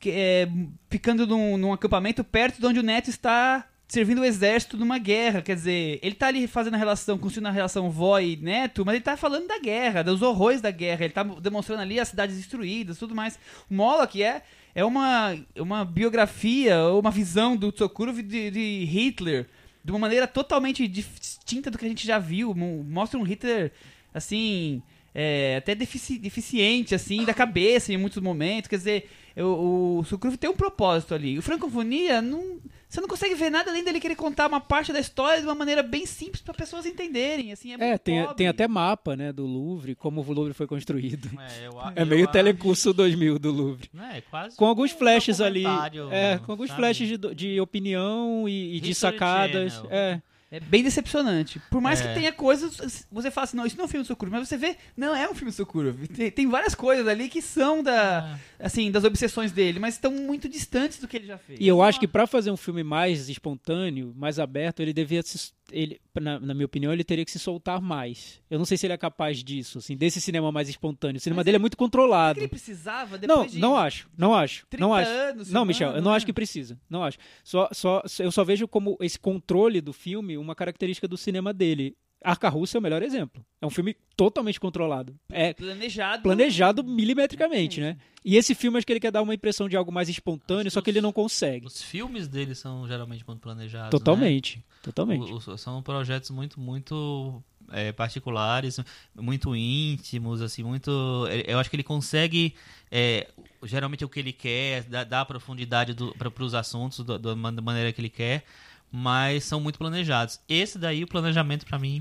S2: que é, ficando num, num acampamento perto de onde o neto está servindo o exército numa guerra. Quer dizer, ele tá ali fazendo a relação, construindo a relação vó e neto, mas ele tá falando da guerra, dos horrores da guerra. Ele tá demonstrando ali as cidades destruídas tudo mais. O Moloch é é uma, uma biografia, uma visão do Tsokurov de, de Hitler de uma maneira totalmente distinta do que a gente já viu. Mostra um Hitler, assim, é, até defici deficiente, assim, da cabeça em muitos momentos. Quer dizer, o, o tem um propósito ali. O Francofonia não você não consegue ver nada além dele querer contar uma parte da história de uma maneira bem simples para pessoas entenderem. Assim, é,
S4: é tem, tem até mapa né, do Louvre, como o Louvre foi construído.
S3: É, eu,
S4: é
S3: eu,
S4: meio
S3: eu
S4: telecurso 2000 do Louvre.
S3: É, quase
S4: com alguns
S3: um
S4: flashes ali. É, com alguns sabe? flashes de, de opinião e, e de sacadas.
S3: Channel.
S4: É.
S2: É bem decepcionante. Por mais
S3: É.
S2: que tenha coisas, você fala assim, não, isso não é um filme do Sokurov, mas você vê, não, é um filme do Sokurov. Tem, tem várias coisas ali que são da, assim, das obsessões dele, mas estão muito distantes do que ele já fez.
S4: E eu acho que para fazer um filme mais espontâneo, mais aberto, ele devia se, ele, na, na minha opinião, ele teria que se soltar mais. Eu não sei se ele é capaz disso, assim, desse cinema mais espontâneo. O cinema
S2: Mas
S4: dele é
S2: ele-
S4: muito
S2: Será que
S4: controlado.
S2: ele precisava depois
S4: Não,
S2: de
S4: não acho, não acho,
S2: 30
S4: não acho.
S2: anos
S4: Não, Michel, eu não
S2: né?
S4: acho que precisa. Não acho. Só, só, eu só vejo como esse controle do filme uma característica do cinema dele. Arca Russa é o melhor exemplo. É um filme totalmente controlado. É
S2: planejado.
S4: planejado milimetricamente, né? E esse filme acho que ele quer dar uma impressão de algo mais espontâneo, só
S3: que
S4: que ele
S3: os-
S4: não consegue.
S3: Os filmes dele são geralmente muito planejados.
S4: Totalmente,
S3: né?
S4: totalmente.
S3: O- o- são projetos muito, muito é, particulares, muito íntimos, assim, muito. Eu acho que ele consegue. é, geralmente o que ele quer, dar, dar profundidade para os assuntos da maneira que ele quer, mas são muito planejados. Esse daí, o planejamento, para mim,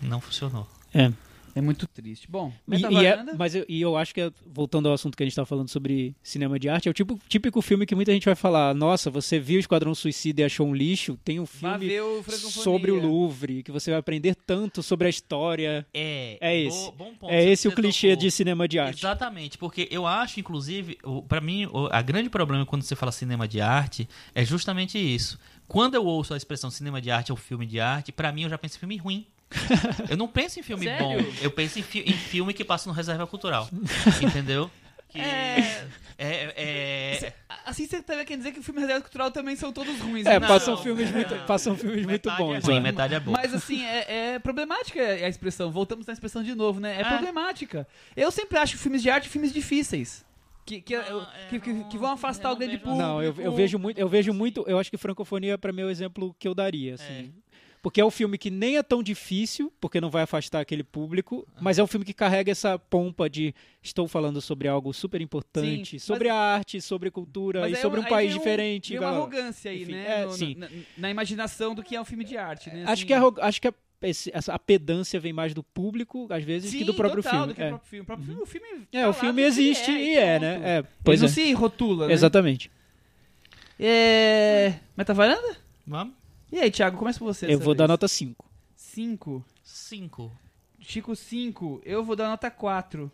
S3: não funcionou.
S4: É.
S2: É muito triste. Bom,
S4: E, e é- mas eu, e eu acho que, é- voltando ao assunto que a gente estava falando sobre cinema de arte, é o tipo, típico filme que muita gente vai falar: nossa, você viu Esquadrão Suicida e achou um lixo? Tem um filme
S2: o
S4: sobre o Louvre, que você vai aprender tanto sobre a história.
S3: É,
S4: É esse.
S3: bom ponto
S4: É esse o clichê
S3: tocou.
S4: de cinema de arte.
S3: Exatamente, porque eu acho, inclusive, pra mim, o a grande problema quando você fala cinema de arte é justamente isso. Quando eu ouço a expressão cinema de arte ou filme de arte, pra mim eu já penso em filme ruim. Eu não penso em filme
S2: Sério?
S3: bom, eu penso em, fi- em filme que passa no reserva cultural. Entendeu? Que
S2: É.
S3: é- é-
S2: Assim você também quer dizer que o filme reserva cultural também são todos ruins.
S4: É,
S2: né?
S4: passam
S3: Não,
S4: filmes muito,
S3: não.
S4: passam filmes muito
S3: metade
S4: bons.
S3: é ruim,
S4: né?
S3: metade é bom.
S2: Mas assim, é, é problemática a expressão. Voltamos na expressão de novo, né? É,
S3: É.
S2: problemática. Eu sempre acho filmes de arte filmes difíceis. Que, que,
S3: Ah, é,
S2: que-
S3: não,
S2: que vão afastar
S3: eu
S2: o grande
S3: vejo
S2: público.
S4: Não, eu, eu vejo muito, eu vejo muito, eu acho que Francofonia para mim é o exemplo que eu daria, assim. Porque é um filme que nem é tão difícil, porque não vai afastar aquele público, mas é um filme que carrega essa pompa de estou falando sobre algo super importante,
S2: Sim,
S4: sobre
S2: mas-
S4: a arte, sobre cultura
S2: Mas
S4: e
S2: aí-
S4: sobre um
S2: aí
S4: país diferente.
S2: Tem uma arrogância aí,
S4: Enfim,
S2: né?
S4: é,
S2: no-
S4: sim.
S2: na, na imaginação do que é um filme de arte, né?
S4: Acho
S2: Assim,
S4: que, arro- acho que essa- a pedância vem mais do público, às vezes,
S2: Sim,
S4: que do próprio
S2: total,
S4: filme.
S2: do que
S4: é.
S2: o próprio filme. O próprio filme, o filme
S4: É,
S2: tá
S4: o
S2: lá
S4: filme existe
S2: ele
S4: e é,
S2: ponto.
S4: né? É, pois
S2: Ele
S4: é.
S2: não se rotula, né?
S4: Exatamente.
S2: É... Meta varanda?
S3: Vamos?
S2: E aí, Thiago, começa por você.
S4: Eu vou dar
S2: vez.
S4: nota 5.
S2: 5.
S3: Cinco.
S2: Chico 5. Eu vou dar nota 4.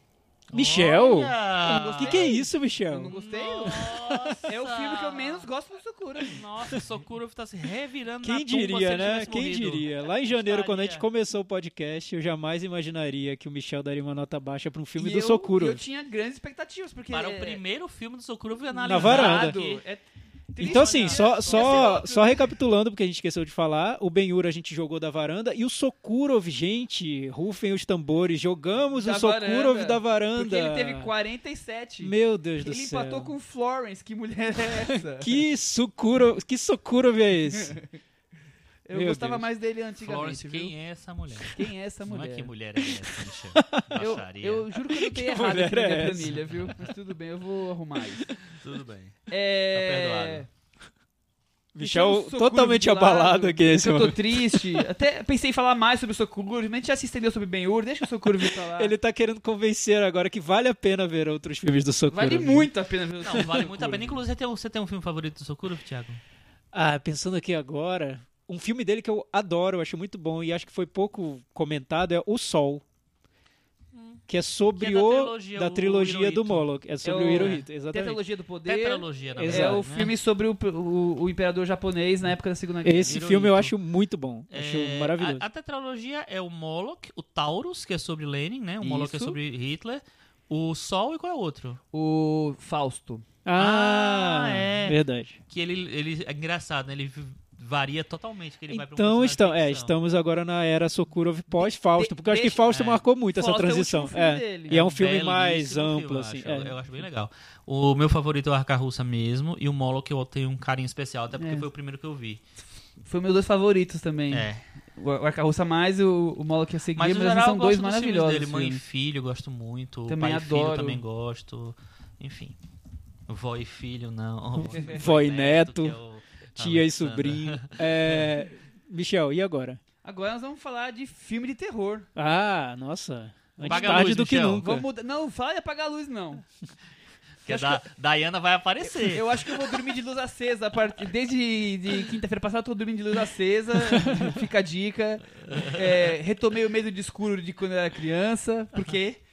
S4: Michel? O que, que é isso,
S2: Eu não
S4: Michel?
S2: gostei?
S3: Nossa!
S2: É o filme que eu menos gosto do Sakura.
S3: Nossa, Sokurov tá se revirando na
S4: Quem
S3: tumba se
S4: diria,
S3: ele
S4: né? Quem
S3: morrido.
S4: diria? Lá em janeiro, quando a gente começou o podcast, eu jamais imaginaria que o Michel daria uma nota baixa para um filme
S2: E
S4: do
S2: eu,
S4: Sokuro.
S2: Eu tinha grandes expectativas, porque...
S3: Para
S2: é-
S3: o primeiro filme do Sokurov
S4: Na
S3: analisado
S4: varanda.
S3: aqui.
S2: É
S4: Então, assim, só,
S2: Ia
S4: só,
S2: ser
S4: só recapitulando, porque a gente esqueceu de falar, o Ben-Hur a gente jogou da varanda e o Sokurov, gente, rufem os tambores, jogamos
S2: Da
S4: o Sokurov
S2: varanda,
S4: da varanda.
S2: Porque ele teve 47.
S4: Meu Deus do
S2: ele
S4: céu.
S2: empatou com Florence. Que mulher é essa?
S4: Que Sokurov, que Sokurov é esse?
S2: Eu
S4: Meu
S2: gostava
S4: Deus.
S2: mais dele antigamente,
S3: Florence,
S2: viu?
S3: quem é essa mulher?
S2: Quem é essa
S3: Não
S2: mulher?
S3: é que mulher é essa, Michel?
S2: Eu,
S3: Baixaria.
S2: eu juro que eu não tenho errado
S4: mulher
S2: aqui na minha
S4: é essa?
S2: planilha, viu? Mas tudo bem, eu vou arrumar isso.
S3: Tudo bem.
S2: É...
S3: Tá perdoado.
S4: Michel totalmente abalado aqui nesse
S2: Eu tô
S4: momento.
S2: triste. Até pensei em falar mais sobre o Sokuro, mas a gente já se estendeu sobre Ben-Hur, deixa o Sokuro vir pra lá.
S4: Ele tá querendo convencer agora que vale a pena ver outros filmes do Sokurov.
S2: Vale muito a pena ver o
S3: Não, vale muito a pena. Inclusive, você tem, um- você tem um filme favorito do Sokurov, Thiago?
S4: Ah, pensando aqui agora, um filme dele que eu adoro, eu acho muito bom e acho que foi pouco comentado é O Sol. Que é sobre
S3: Que é da
S4: o
S3: trilogia,
S4: da
S3: o
S4: trilogia do. Moloch. É sobre
S2: É
S4: o
S2: o-
S4: Hirohito, exatamente.
S2: Tetralogia do Poder.
S3: Tetralogia, na.
S2: É
S3: verdade,
S2: o
S3: né?
S2: filme sobre o, o, o imperador japonês na época da Segunda Guerra.
S4: Esse
S3: Hirohito.
S4: filme eu acho muito bom. Acho
S3: É,
S4: maravilhoso.
S3: A, a tetralogia é o Moloch, o Taurus, que é sobre Lenin, né? O Moloch é
S2: Isso.
S3: sobre Hitler. O Sol e qual é o outro?
S2: O Fausto.
S4: Ah,
S3: Ah, é.
S4: verdade.
S3: Que ele, ele é engraçado, né? Ele varia totalmente que ele vai
S4: Então
S3: personagem
S4: estão, é, estamos agora na era Sokurov pós-Fausto, porque eu acho que Fausto
S3: é.
S4: marcou muito essa
S2: Fausto é o
S4: transição. É,
S2: dele.
S4: E é um filme mais amplo,
S3: filme,
S4: assim.
S3: Eu
S4: é.
S3: acho, eu acho bem legal. O meu favorito é o Arca Russa mesmo, e o Moloch eu tenho um carinho especial, até porque
S2: É.
S3: foi o primeiro que eu vi.
S2: Foi meus dois favoritos também.
S3: É.
S2: O o Arcarroça mais e o, o Molo que eu segui,
S3: Mas
S2: mas, assim,
S3: geral
S2: são dois maravilhosos.
S3: dele. Mãe e
S2: filmes.
S3: filho eu gosto muito.
S2: Também
S3: Pai e filho
S2: adoro.
S3: também gosto. Enfim. Vó e filho, não.
S4: Vó e neto,
S3: que
S4: Tia e
S3: Alexandre.
S4: sobrinho. É, Michel, e agora?
S2: Agora nós vamos falar de filme de terror.
S4: Ah, nossa. Antes
S3: Apaga a
S4: tarde
S3: luz,
S4: do que
S3: Michel.
S4: nunca.
S2: Vamos mudar. Não, fala de apagar a luz, não.
S3: Que a
S2: acho
S3: da, Diana vai aparecer.
S2: Eu acho que eu vou dormir de luz acesa. A partir, desde de quinta-feira passada eu tô dormindo de luz acesa. Fica a dica. É, retomei o medo de escuro de quando eu era criança. Porque o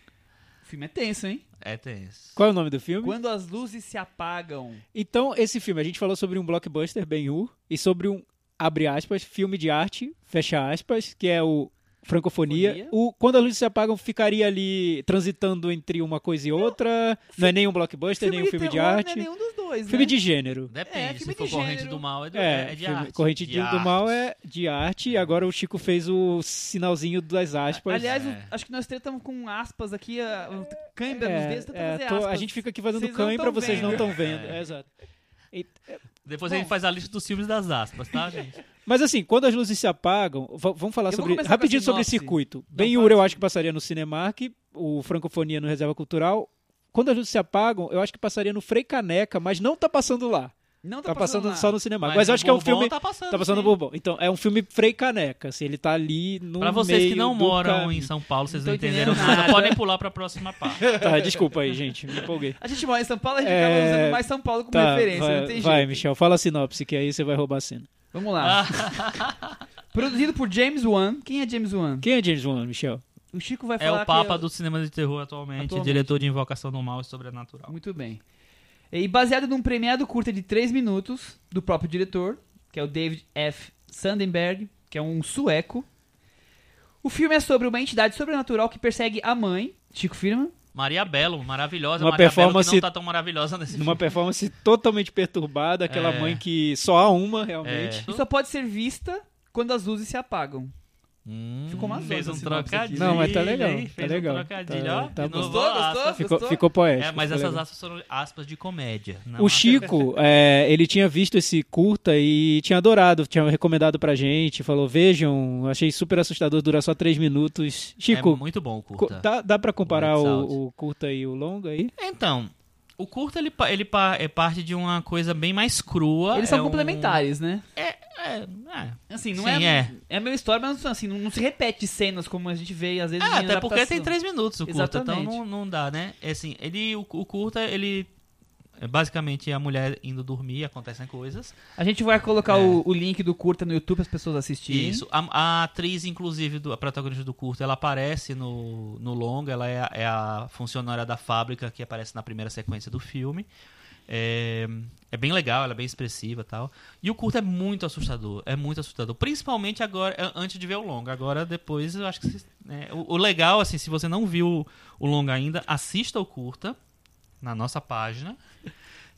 S2: filme é tenso, hein?
S3: É tenso.
S4: Qual é o nome do filme?
S2: Quando as luzes se apagam.
S4: Então, esse filme, a gente falou sobre um blockbuster, Ben-Hur, e sobre um, abre aspas, filme de arte, fecha aspas, que é o Francofonia.
S2: Fonia.
S4: O, quando as luzes se apagam, ficaria ali transitando entre uma coisa e outra. Não é nem um blockbuster, nem um filme de
S2: terror
S4: arte.
S2: Não é nenhum dos dois,
S4: Filme
S2: né?
S4: de gênero.
S3: Depende,
S2: É,
S3: se
S2: filme
S3: for
S2: de
S3: Corrente
S2: gênero.
S3: do Mal é, de,
S4: É,
S3: é de
S4: filme-
S3: arte.
S4: Corrente
S3: de
S4: do
S3: arte.
S4: Mal é de arte, e agora o Chico fez o sinalzinho das aspas.
S2: Aliás,
S3: É.
S2: o- acho que nós três estamos com aspas aqui, a, a câimbra
S4: É,
S2: nos dedos, tenta
S4: é,
S2: fazer aspas.
S4: a gente fica aqui fazendo
S2: Vocês não
S4: cãibra,
S2: tão
S4: vocês não estão vendo.
S3: É.
S4: É, exato.
S3: Depois a gente
S2: Bom.
S3: faz a lista dos filmes das aspas, tá, gente?
S4: Mas assim, quando as luzes se apagam, vamos falar
S2: Eu
S4: sobre rapidinho sobre circuito.
S2: Fala
S4: Hur eu
S2: assim.
S4: acho que passaria no Cinemark, o Francofonia no Reserva Cultural. Quando as luzes se apagam, eu acho que passaria no Frei Caneca, mas não tá passando lá.
S2: Não
S4: Tá passando
S2: lá.
S4: só no cinema. Mas, eu
S3: o
S4: acho que é um filme.
S3: Tá passando,
S4: Tá passando. Bourbon. Então, é um filme Frei Caneca. Assim, ele tá ali no
S3: Pra vocês que não moram
S4: caminho.
S3: em São Paulo, vocês
S2: Não
S3: não entenderam nada,
S2: nada.
S3: podem pular pra próxima parte.
S4: Tá, desculpa aí, gente. Me empolguei.
S2: A gente mora em São Paulo, a gente
S4: É,
S2: acaba usando mais São Paulo como
S4: Tá,
S2: referência,
S4: vai,
S2: não tem
S4: vai
S2: jeito.
S4: Michel. Fala a sinopse, que aí você vai roubar a cena.
S2: Vamos lá.
S3: Ah,
S2: Produzido por James Wan. Quem é James Wan?
S4: Quem é James Wan, Michel?
S2: O Chico vai
S3: é
S2: falar
S3: o papa
S2: que
S3: do cinema de terror atualmente,
S2: Atualmente.
S3: diretor de Invocação do Mal e Sobrenatural.
S2: Muito bem. E baseado num premiado curta de 3 minutos do próprio diretor, que é o David F. Sandenberg, que é um sueco. O filme é sobre uma entidade sobrenatural que persegue a mãe, Chico Firman,
S3: Maria Bello, maravilhosa.
S4: Uma
S3: Maria
S4: performance-
S3: Bello que não tá tão maravilhosa nesse filme.
S4: performance totalmente perturbada, aquela
S3: É.
S4: mãe que só há uma, realmente.
S2: e só pode ser vista quando as luzes se apagam.
S3: Hum,
S2: Ficou uma
S3: Fez um trocadilho.
S4: Não, mas tá legal,
S3: hein?
S4: tá
S3: Fez
S4: legal.
S3: um trocadilho,
S4: Tá-
S3: ó.
S4: tá
S3: novo,
S2: Gostou, gostou?
S4: Ficou,
S2: Gostou?
S4: ficou poético.
S3: É, mas
S4: ficou
S3: essas
S4: legal.
S3: aspas foram aspas de comédia. não
S4: O Chico, é, ele tinha visto esse curta e tinha adorado, tinha recomendado pra gente, falou, vejam, achei super assustador, dura só três minutos. Chico,
S3: É muito bom o
S4: co-
S3: curta.
S4: dá, dá pra comparar o, o curta e o longa aí?
S3: Então, o curta ele, ele é parte de uma coisa bem mais crua.
S2: Eles são
S3: é um-
S2: complementares, né?
S3: É, é, é.
S2: Assim, não
S3: Sim,
S2: é,
S3: é.
S2: é. a mesma história, mas assim, não, não se repete cenas como a gente vê às vezes em
S3: até porque tem três minutos o curta, então
S2: Exatamente.
S3: não, não dá, né? É assim, ele, o, o curta, ele... É basicamente a mulher indo dormir, acontecem coisas.
S2: A gente vai colocar
S3: É.
S2: o, o link do curta no YouTube para as pessoas assistirem.
S3: Isso. A, a atriz, inclusive, do, a protagonista do curta, ela aparece no, no longa, ela é, a- é a funcionária da fábrica que aparece na primeira sequência do filme. É, é bem legal, ela é bem expressiva e tal. E o curta é muito assustador, é muito assustador. Principalmente agora, antes de ver o longa. Agora, depois, eu acho que... né, o, o legal, assim, se você não viu o longa ainda, assista o curta na nossa página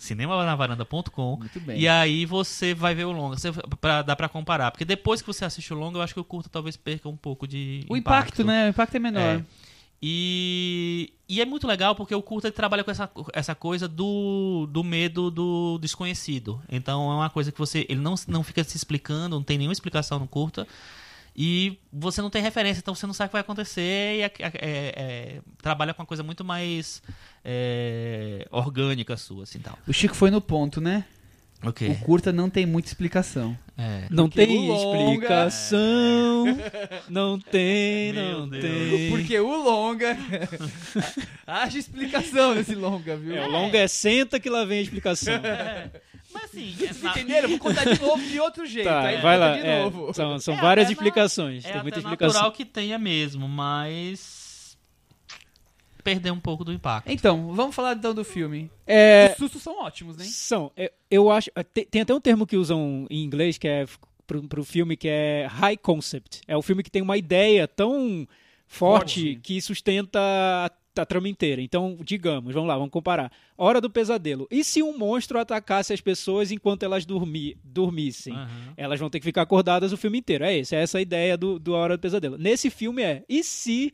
S3: cinemanavaranda.com e aí você vai ver o longa, você, pra, dá pra comparar. Porque depois que você assiste o longa, eu acho que o curta talvez perca um pouco de
S2: o impacto, né? O impacto é menor.
S3: É. E, e é muito legal porque o curta ele trabalha com essa, essa coisa do, do medo do desconhecido. Então é uma coisa que você. Ele não, não fica se explicando, não tem nenhuma explicação no curta. E você não tem referência, então você não sabe o que vai acontecer. E é, é- é- trabalha com uma coisa muito mais é, orgânica sua, assim tal.
S2: O Chico foi no ponto, né?
S3: Ok.
S2: O curta não tem muita explicação.
S3: É.
S4: Não
S2: Porque
S4: tem
S2: longa-
S4: explicação, não tem,
S3: Meu
S4: não
S3: Deus.
S4: tem.
S2: Porque o longa. Haja explicação nesse longa, viu?
S4: É, o longa é senta que lá vem a explicação.
S3: Mas assim,
S2: Vocês
S3: na-
S2: entenderam? Vou contar de novo de outro jeito.
S4: Tá,
S2: aí
S4: vai lá.
S2: de
S4: é,
S2: novo.
S4: são são
S3: É
S4: várias
S3: na-
S4: explicações,
S3: é
S4: tem muita
S3: até
S4: explicação.
S3: natural que tenha mesmo, mas perder um pouco do impacto.
S2: Então, vamos falar então do filme.
S4: É,
S2: Os sustos são ótimos, né?
S4: São. É, Eu acho. é, Tem, tem até um termo que usam em inglês que é pro, pro filme que é high concept. É o filme que tem uma ideia tão forte,
S2: Forte.
S4: que sustenta a, trama inteira. Então, digamos, vamos lá, vamos comparar. Hora do pesadelo. E se um monstro atacasse as pessoas enquanto elas dormi, dormissem?
S3: Aham.
S4: Elas vão ter que ficar acordadas o filme inteiro. É esse, é essa a ideia do, do A Hora do Pesadelo. Nesse filme é, e se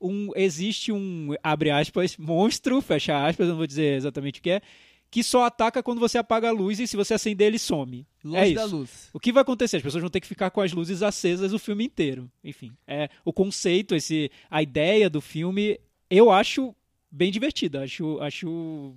S4: um, existe um, abre aspas, monstro, fecha aspas, não vou dizer exatamente o que é, que só ataca quando você apaga a luz e se você acender ele some.
S2: Longe
S4: é
S2: da
S4: isso.
S2: luz.
S4: O que vai acontecer? As pessoas vão ter que ficar com as luzes acesas o filme inteiro. Enfim, é o conceito, esse, a ideia do filme, eu acho bem divertida. Acho, acho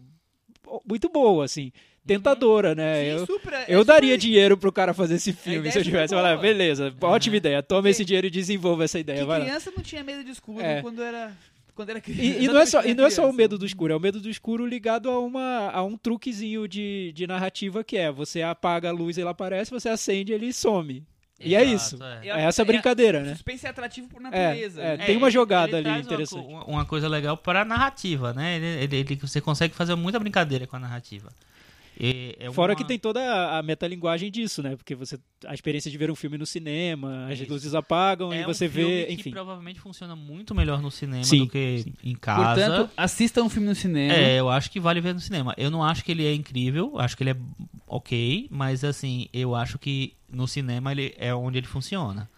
S4: muito boa, assim. Tentadora, né?
S2: Sim,
S4: eu,
S2: é
S4: eu daria dinheiro pro cara fazer esse filme se eu tivesse. Falar, beleza, ótima ideia. Toma esse dinheiro e desenvolva essa ideia.
S2: Que criança não tinha medo de escuro
S4: É.
S2: quando era quando era criança.
S4: E, e não é só, e não é só o medo do escuro, é o medo do escuro ligado a, uma, a um truquezinho de, de narrativa que é: você apaga a luz e ele aparece, você acende ele some. E é isso.
S3: É.
S2: É-
S4: É essa
S2: é-
S4: brincadeira, né?
S2: Suspense é atrativo por
S4: É,
S2: natureza.
S4: é,
S2: né?
S4: tem uma jogada
S3: ele
S4: ali
S3: uma
S4: interessante.
S3: co- Uma, coisa legal para a narrativa, né? Ele, ele- ele- você consegue fazer muita brincadeira com a narrativa. É
S4: Fora
S3: uma-
S4: que tem toda a, a metalinguagem disso, né? Porque você a experiência de ver um filme no cinema, as
S3: Isso.
S4: luzes apagam
S3: é
S4: e você
S3: um filme
S4: vê,
S3: que
S4: enfim.
S3: provavelmente funciona muito melhor no cinema
S4: Sim,
S3: do que
S4: sim.
S3: em casa.
S2: Portanto, assista um filme no cinema.
S3: É, eu acho que vale ver no cinema. Eu não acho que ele é incrível, acho que ele é ok, mas assim, eu acho que no cinema ele é onde ele funciona.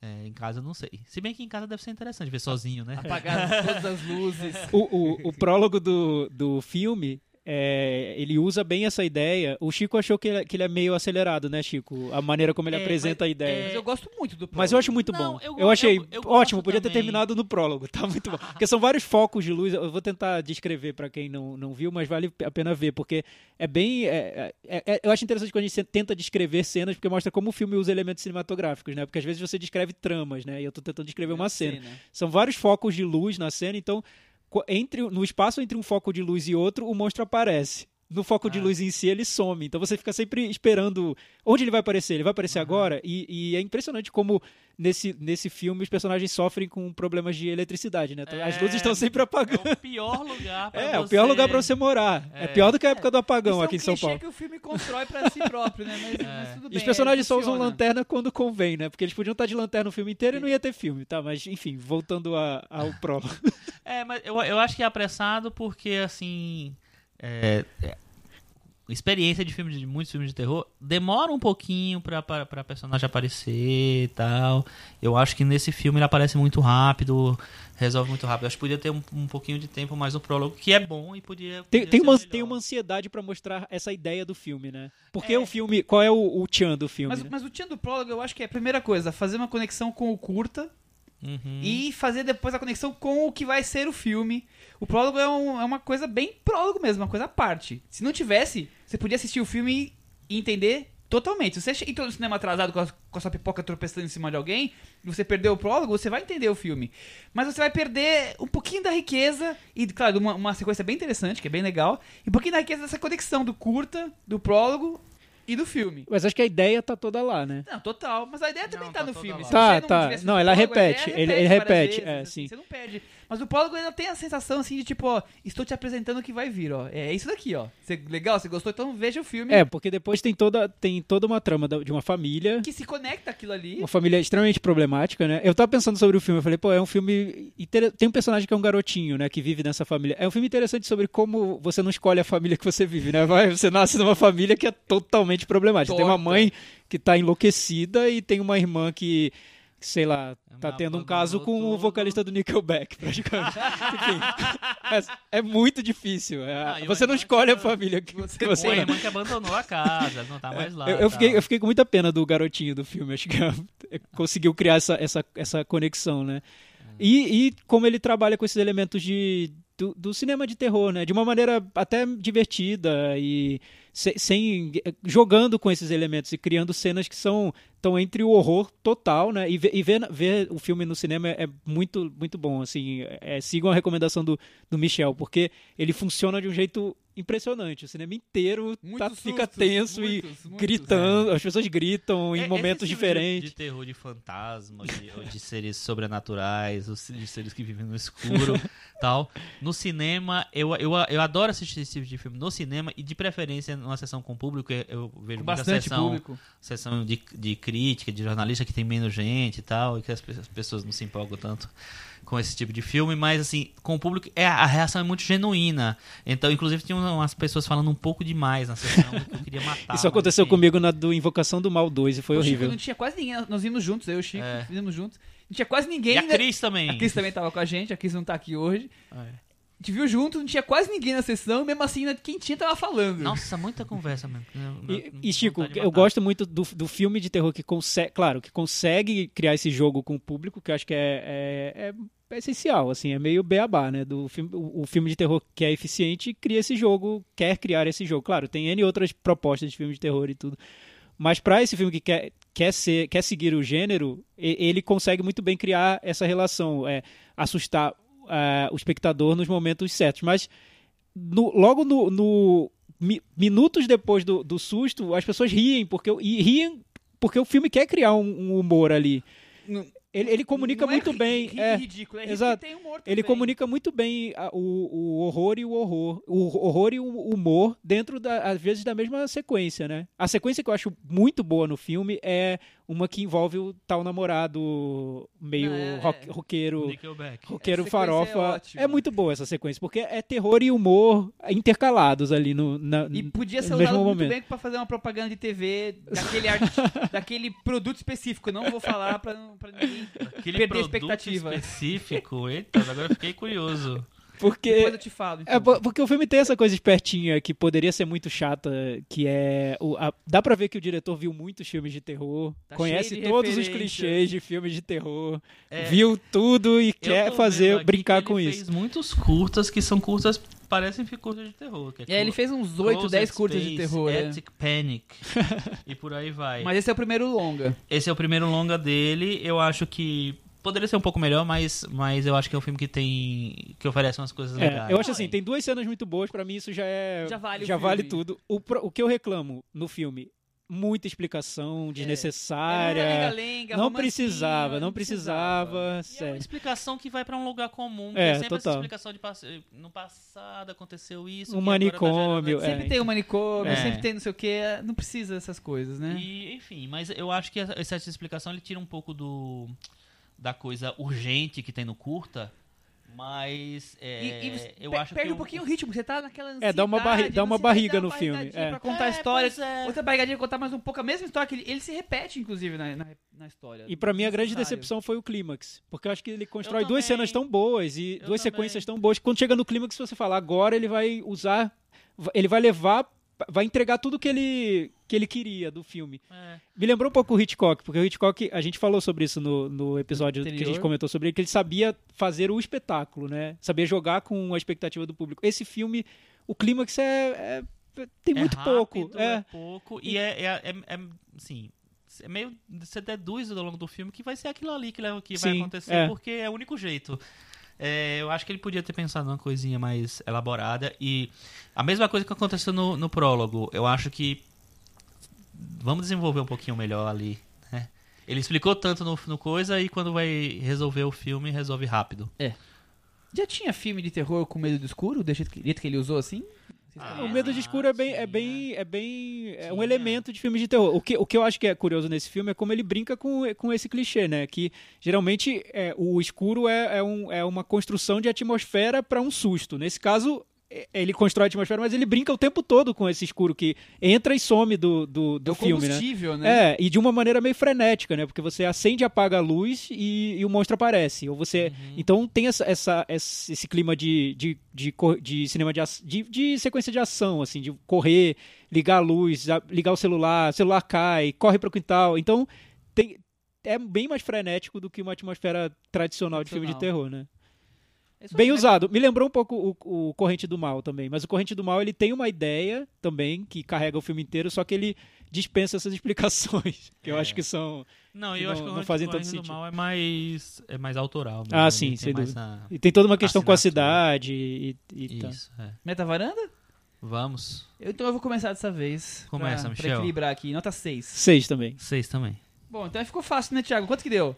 S3: É, em casa eu não sei. Se bem que em casa deve ser interessante ver sozinho, né?
S2: Apagar todas as luzes.
S4: O, o, o prólogo do, do filme é, ele usa bem essa ideia. O Chico achou que ele, que ele é meio acelerado, né, Chico? A maneira como ele
S3: É,
S4: apresenta
S3: mas-
S4: a ideia.
S2: Mas eu gosto muito do
S4: Mas eu acho muito
S3: Não,
S4: bom.
S3: eu
S4: Eu, achei
S3: eu- eu
S4: ótimo, podia ter
S3: também.
S4: terminado no prólogo, tá muito bom. Porque são vários focos de luz, eu vou tentar descrever pra quem não, não viu, mas vale a pena ver, porque é bem. é- é- é- eu acho interessante quando a gente tenta descrever cenas, porque mostra como o filme usa elementos cinematográficos, né? Porque às vezes você descreve tramas, né? E eu tô tentando descrever uma cena. São vários focos de luz na cena, então entre, no espaço entre um foco de luz e outro, o monstro aparece. No foco de
S3: Ah.
S4: luz em si, ele some. Então você fica sempre esperando onde ele vai aparecer. Ele vai aparecer agora? E, e é impressionante como nesse, nesse filme os personagens sofrem com problemas de eletricidade, né? As
S3: É,
S4: luzes estão sempre apagando.
S3: É o pior lugar pra
S4: É,
S3: você...
S4: o pior lugar pra você morar. É,
S3: É.
S4: pior do que a época do apagão
S2: Isso é um
S4: aqui em São Paulo.
S2: que o filme constrói pra si próprio, né? Mas,
S3: É.
S2: mas tudo
S4: E
S2: bem.
S4: os personagens só usam lanterna quando convém, né? Porque eles podiam estar de lanterna o filme inteiro e não ia ter filme, tá? Mas, enfim, voltando a- ao prólogo.
S3: É, mas eu, eu acho que é apressado porque, assim. É, é, experiência de filme de muitos filmes de terror demora um pouquinho pra, pra, pra personagem aparecer e tal. Eu acho que nesse filme ele aparece muito rápido, resolve muito rápido. Acho que podia ter um, um pouquinho de tempo mais no prólogo, que é bom e podia.
S4: Tem,
S3: podia
S4: tem,
S3: ser
S4: uma,
S3: melhor.
S4: tem uma ansiedade pra mostrar essa ideia do filme, né? Porque
S3: É.
S4: o filme. Qual é o, o tchan do filme?
S2: Mas,
S4: né?
S2: mas o tchan do prólogo, eu acho que é a primeira coisa, fazer uma conexão com o curta
S3: Uhum.
S2: e fazer depois a conexão com o que vai ser o filme. O prólogo é, um- é uma coisa bem prólogo mesmo, uma coisa à parte. Se não tivesse, você podia assistir o filme e entender totalmente. Se você entrou no cinema atrasado com a, com a sua pipoca tropeçando em cima de alguém, e você perdeu o prólogo, você vai entender o filme. Mas você vai perder um pouquinho da riqueza, e claro, uma, uma sequência bem interessante, que é bem legal, e um pouquinho da riqueza dessa conexão do curta, do prólogo e do filme.
S4: Mas acho que a ideia tá toda lá, né?
S2: Não, total. Mas a ideia também
S3: Não,
S2: tá,
S3: tá
S2: no filme.
S3: lá.
S4: Tá, tá. Não,
S2: no
S4: ela repete, ele- repete,
S2: vezes,
S4: é,
S2: assim,
S4: sim.
S2: Você não perde. Mas o prólogo ainda tem a sensação assim de tipo, ó, estou te apresentando o que vai vir, ó. É isso daqui, ó. Você, legal, você gostou? Então veja o filme
S4: É, porque depois tem toda, tem toda uma trama de uma família.
S2: que se conecta aquilo ali.
S4: Uma família extremamente problemática, né? Eu tava pensando sobre o filme, eu falei, pô, é um filme. inter- Tem um personagem que é um garotinho, né? Que vive nessa família. É um filme interessante sobre como você não escolhe a família que você vive, né? Vai, você nasce numa família que é totalmente problemática. Tem uma
S2: Torta.
S4: mãe que tá enlouquecida e tem uma irmã que. Sei lá, tá
S3: Ela
S4: tendo um caso com o
S3: tudo.
S4: vocalista do Nickelback, praticamente. Enfim, é muito difícil. é-
S3: e
S4: você
S3: uma
S4: não escolhe a
S3: que-
S4: família que
S2: você
S4: você nasce.
S3: irmã que abandonou a casa, não tá mais lá.
S4: Eu, eu
S3: tal.
S4: fiquei, eu fiquei com muita pena do garotinho do filme. Acho que é, conseguiu criar essa, essa, essa conexão, né? E, e como ele trabalha com esses elementos de, do, do cinema de terror, né? De uma maneira até divertida e se- sem jogando com esses elementos e criando cenas que são estão entre o horror total, né? E, ver, e ver, ver o filme no cinema é, é muito muito bom, assim. É, sigam a recomendação do, do Michel, porque ele funciona de um jeito impressionante. O cinema inteiro tá,
S2: Muitos
S4: fica
S2: sustos,
S4: tenso e
S2: muitos, muitos.
S4: gritando, as pessoas gritam em
S3: É-
S4: momentos
S3: esse filme de-
S4: diferentes.
S3: De, terror de fantasma, de, ou de seres sobrenaturais, de seres que vivem no escuro tal. No cinema, eu, eu, eu adoro assistir esse tipo de filme no cinema e de preferência numa sessão com público. Eu, vejo
S2: Com
S3: muita
S2: bastante
S3: sessão,
S2: público.
S3: sessão de, de crítica, de jornalista que tem menos gente e tal, e que as, as pessoas não se empolgam tanto com esse tipo de filme, mas assim, com o público, é, a reação é muito genuína. Então, inclusive, tinha umas pessoas falando um pouco demais na sessão, que eu queria matar.
S4: Isso
S3: mas,
S4: aconteceu
S3: enfim.
S4: comigo na do Invocação do Mal 2 e foi
S2: O Chico
S4: horrível.
S2: não tinha quase ninguém. Nós vimos juntos, eu e o Chico,
S3: É.
S2: vimos juntos. Não tinha quase ninguém.
S3: E a
S2: né?
S3: Cris também.
S2: A Cris também tava com a gente, a Cris não tá aqui hoje.
S3: É.
S2: A gente viu junto, não tinha quase ninguém na sessão, mesmo assim, né, quem tinha tava falando.
S3: Nossa, muita conversa mesmo. Eu-
S4: E,
S3: eu-
S4: e, Chico, eu gosto muito do, do filme de terror que consegue, claro, que consegue criar esse jogo com o público, que eu acho que é, é, é- é essencial, assim, é meio beabá, né? Do filme, o, o filme de terror que é eficiente cria esse jogo, quer criar esse jogo. Claro, tem N outras propostas de filme de terror e tudo. Mas para esse filme que quer, quer, ser, quer seguir o gênero, ele consegue muito bem criar essa relação, é, assustar ah, o espectador nos momentos certos. Mas no- logo no, no- mi- minutos depois do, do susto, as pessoas riem porque o- e riem porque o filme quer criar um, um humor ali.
S2: Não-
S4: Ele, ele comunica
S2: é
S4: muito
S2: ri-
S4: bem.
S2: ri-
S4: é,
S2: ridículo, é
S4: exato. ele comunica muito bem a- o, o horror e o horror. O horror e o humor dentro, da, às vezes, da mesma sequência, né? A sequência que eu acho muito boa no filme é uma que envolve o tal namorado meio
S2: Não, é-
S4: rock- roqueiro.
S3: Nickelback.
S4: Roqueiro
S2: sequência
S4: farofa.
S2: é.
S4: É, muito boa essa sequência, porque é terror e humor intercalados ali no. Na,
S2: E podia ser usado muito bem pra fazer uma propaganda de TV daquele, art... daquele produto específico. Não vou falar pra ninguém
S3: Aquele
S2: perder
S3: produto
S2: expectativa.
S3: específico. Eita, agora eu fiquei curioso.
S4: Porque
S2: Depois eu te falo. então.
S4: É, po- porque o filme tem essa coisa espertinha que poderia ser muito chata, que é. O, a- dá pra ver que o diretor viu muitos filmes de terror,
S2: Tá
S4: conhece
S2: de
S4: todos os clichês de filmes de terror,
S3: É,
S4: viu tudo e
S3: eu
S4: quer fazer, brincar
S3: que
S4: com
S3: ele
S4: isso.
S3: fez muitos curtas que são curtas, parecem curtas de terror. Que
S2: É, ele fez uns 8,
S3: Closet
S2: 10 curtas de terror. né?
S3: Attic Panic. e por aí vai.
S2: Mas esse é o primeiro longa.
S3: Esse é o primeiro longa dele. Eu acho que poderia ser um pouco melhor, mas, mas eu acho que é um filme que tem. que oferece umas coisas
S4: É,
S3: legais.
S4: eu acho assim, tem duas cenas muito boas, pra mim isso já é.
S2: Já vale o
S4: já vale
S2: filme.
S4: tudo. O, o que eu reclamo no filme, muita explicação desnecessária.
S2: É, lenga-lenga,
S4: não
S2: romancinho,
S4: precisava, não precisava.
S3: E é uma explicação que vai pra um lugar comum.
S4: É,
S3: É, sempre essa
S4: total.
S3: explicação de no passado aconteceu isso.
S4: Um
S3: agora tá
S4: manicômio, é.
S2: Sempre tem um manicômio,
S3: É.
S2: sempre tem não sei o que. Não precisa dessas coisas, né?
S3: E, enfim, mas eu acho que essa, essa explicação ele tira um pouco do da coisa urgente que tem no curta, mas é,
S2: E, e você
S3: eu acho
S2: perde
S3: que
S2: um pouquinho o ritmo, você tá naquela
S4: É, dá uma barri- dá uma
S2: ansiedade,
S4: barriga
S2: dá
S4: no filme, é.
S2: Pra contar
S3: É,
S2: história.
S3: pois é.
S2: Outra barrigadinha contar mais um pouco a mesma história que ele, ele se repete, inclusive, na, na, na história.
S4: E pra mim a grande decepção foi o clímax, porque eu acho que ele constrói
S3: Eu
S4: duas
S3: também.
S4: cenas tão boas e
S3: Eu
S4: duas
S3: também.
S4: sequências tão boas. que Quando chega no clímax, você fala, agora ele vai usar, ele vai levar, vai entregar tudo que ele que ele queria do filme.
S3: é,
S4: Me lembrou um pouco o Hitchcock, porque o Hitchcock, a gente falou sobre isso no, no episódio que a gente comentou sobre ele, que ele sabia fazer o espetáculo, né? Sabia jogar com a expectativa do público. Esse filme, o clímax é, é- tem
S3: é
S4: muito
S3: rápido,
S4: pouco.
S3: é.
S4: É.
S3: pouco e é, é, é, é, assim, é meio você deduz ao longo do filme que vai ser aquilo ali que, que vai
S4: Sim,
S3: acontecer
S4: é.
S3: porque é o único jeito. É, eu acho que ele podia ter pensado numa coisinha mais elaborada e a mesma coisa que aconteceu no, no prólogo. Eu acho que vamos desenvolver um pouquinho melhor ali. né? Ele explicou tanto no, no coisa e quando vai resolver o filme resolve rápido.
S2: Já tinha filme de terror com medo do escuro, do jeito que, do jeito que ele usou assim?
S3: Ah,
S4: O medo de escuro é bem, é bem, é bem, é um elemento de filmes de terror. O que, o que eu acho que é curioso nesse filme é como ele brinca com, com esse clichê, né? Que geralmente é, o escuro é, é, um, é uma construção de atmosfera para um susto. Nesse caso, é- ele constrói a atmosfera, mas ele brinca o tempo todo com esse escuro que entra e some do, do, do
S2: É o
S4: filme, né?
S2: né?
S4: É, e de uma maneira meio frenética, né? Porque você acende e apaga a luz e, e o monstro aparece. Ou você.
S3: Uhum.
S4: Então tem essa, essa- esse, clima de, de, de, de cinema de, de, de sequência de ação, assim, de correr, ligar a luz, ligar o celular, o celular cai, corre para o quintal. Então tem, é bem mais frenético do que uma atmosfera tradicional de filme de terror, né?
S2: É só-
S4: Bem
S2: é-
S4: usado. Me lembrou um pouco o, o Corrente do Mal também. Mas o Corrente do Mal ele tem uma ideia também que carrega o filme inteiro, só que ele dispensa essas explicações, que eu
S3: É.
S4: acho que são.
S3: Não,
S4: Que
S3: eu
S4: não-
S3: acho que
S4: não
S3: o Corrente-
S4: fazem
S3: Corrente
S4: tanto
S3: do
S4: sentido.
S3: Mal é mais é mais autoral. mesmo,
S4: Ah, sim, sem dúvida.
S3: a-
S4: E tem toda uma questão com a cidade e, e tal.
S3: Isso, é.
S2: Meta varanda?
S3: Vamos.
S2: Eu- Então eu vou começar dessa vez.
S3: Começa,
S2: pra,
S3: Michel.
S2: Pra equilibrar aqui. Nota 6.
S4: Seis também.
S3: Seis também.
S2: Bom, então ficou fácil, né, Thiago? Quanto que deu?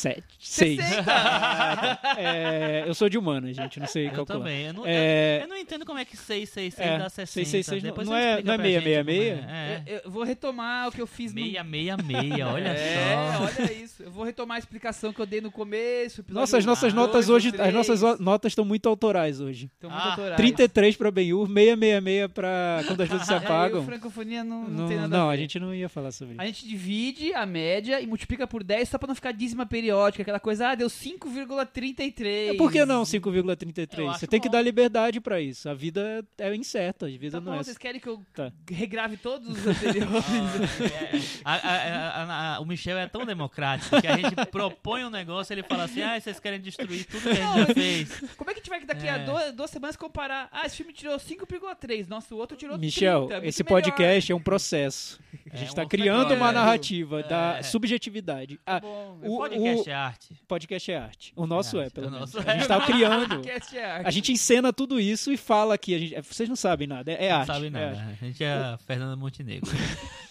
S4: Sete. Seis.
S2: 60!
S4: É, eu sou de humana, gente. Não sei
S3: Eu
S4: calcular.
S3: também. Eu não,
S4: É,
S3: eu, eu não entendo como é que 666
S4: É,
S3: dá 60.
S4: 666 não-
S3: Depois
S4: não é- não é meia,
S3: como
S4: meia?
S3: É.
S2: Eu, eu vou retomar o que eu fiz no...
S3: 666, olha
S2: é,
S3: só.
S2: olha isso. Eu vou retomar a explicação que eu dei no começo.
S4: Nossa, as nossas notas
S2: dois,
S4: hoje,
S2: três.
S4: as nossas notas estão muito autorais hoje.
S2: Estão muito
S3: Ah,
S2: autorais.
S4: 33 para Benhur, 666 para quando as luzes se
S2: aí,
S4: apagam.
S2: o francofonia não, não
S4: Não,
S2: tem nada
S4: não,
S2: a
S4: a gente não ia falar sobre isso.
S2: A gente divide a média e multiplica por 10 só pra não ficar dízima periódica. Aquela coisa, ah, deu 5,33.
S4: Por que não
S3: Eu
S4: 5,33?
S3: acho
S4: Você tem que
S3: bom.
S4: dar liberdade pra isso. A vida é incerta, a vida
S2: Tá
S4: não
S2: bom,
S4: é.
S2: vocês querem que eu
S4: Tá.
S2: regrave todos os anteriores?
S3: A- a- a- a- o Michel é tão democrático que a gente propõe um negócio e ele fala assim: ah, vocês querem destruir tudo que a gente já fez.
S2: Como é que a gente vai daqui a
S3: É.
S2: duas, duas semanas comparar? Ah, esse filme tirou 5,3, nosso outro tirou
S4: Michel,
S2: 30. muito
S4: esse
S2: melhor.
S4: podcast é um processo. A gente
S3: É,
S4: está criando uma
S2: segredo.
S4: narrativa da
S3: É.
S4: subjetividade.
S2: Tá
S4: Ah,
S2: bom,
S4: o-
S3: O podcast é arte.
S4: podcast é arte. O nosso
S3: É
S4: é, pelo
S3: o
S4: menos.
S3: nosso
S4: A gente
S3: é.
S4: está criando.
S2: podcast é arte.
S4: A gente encena tudo isso e fala aqui. A gente, é, vocês não sabem nada. É, é
S3: Não
S4: arte.
S3: sabe
S4: é
S3: nada.
S4: arte.
S3: A gente é a Fernanda Montenegro.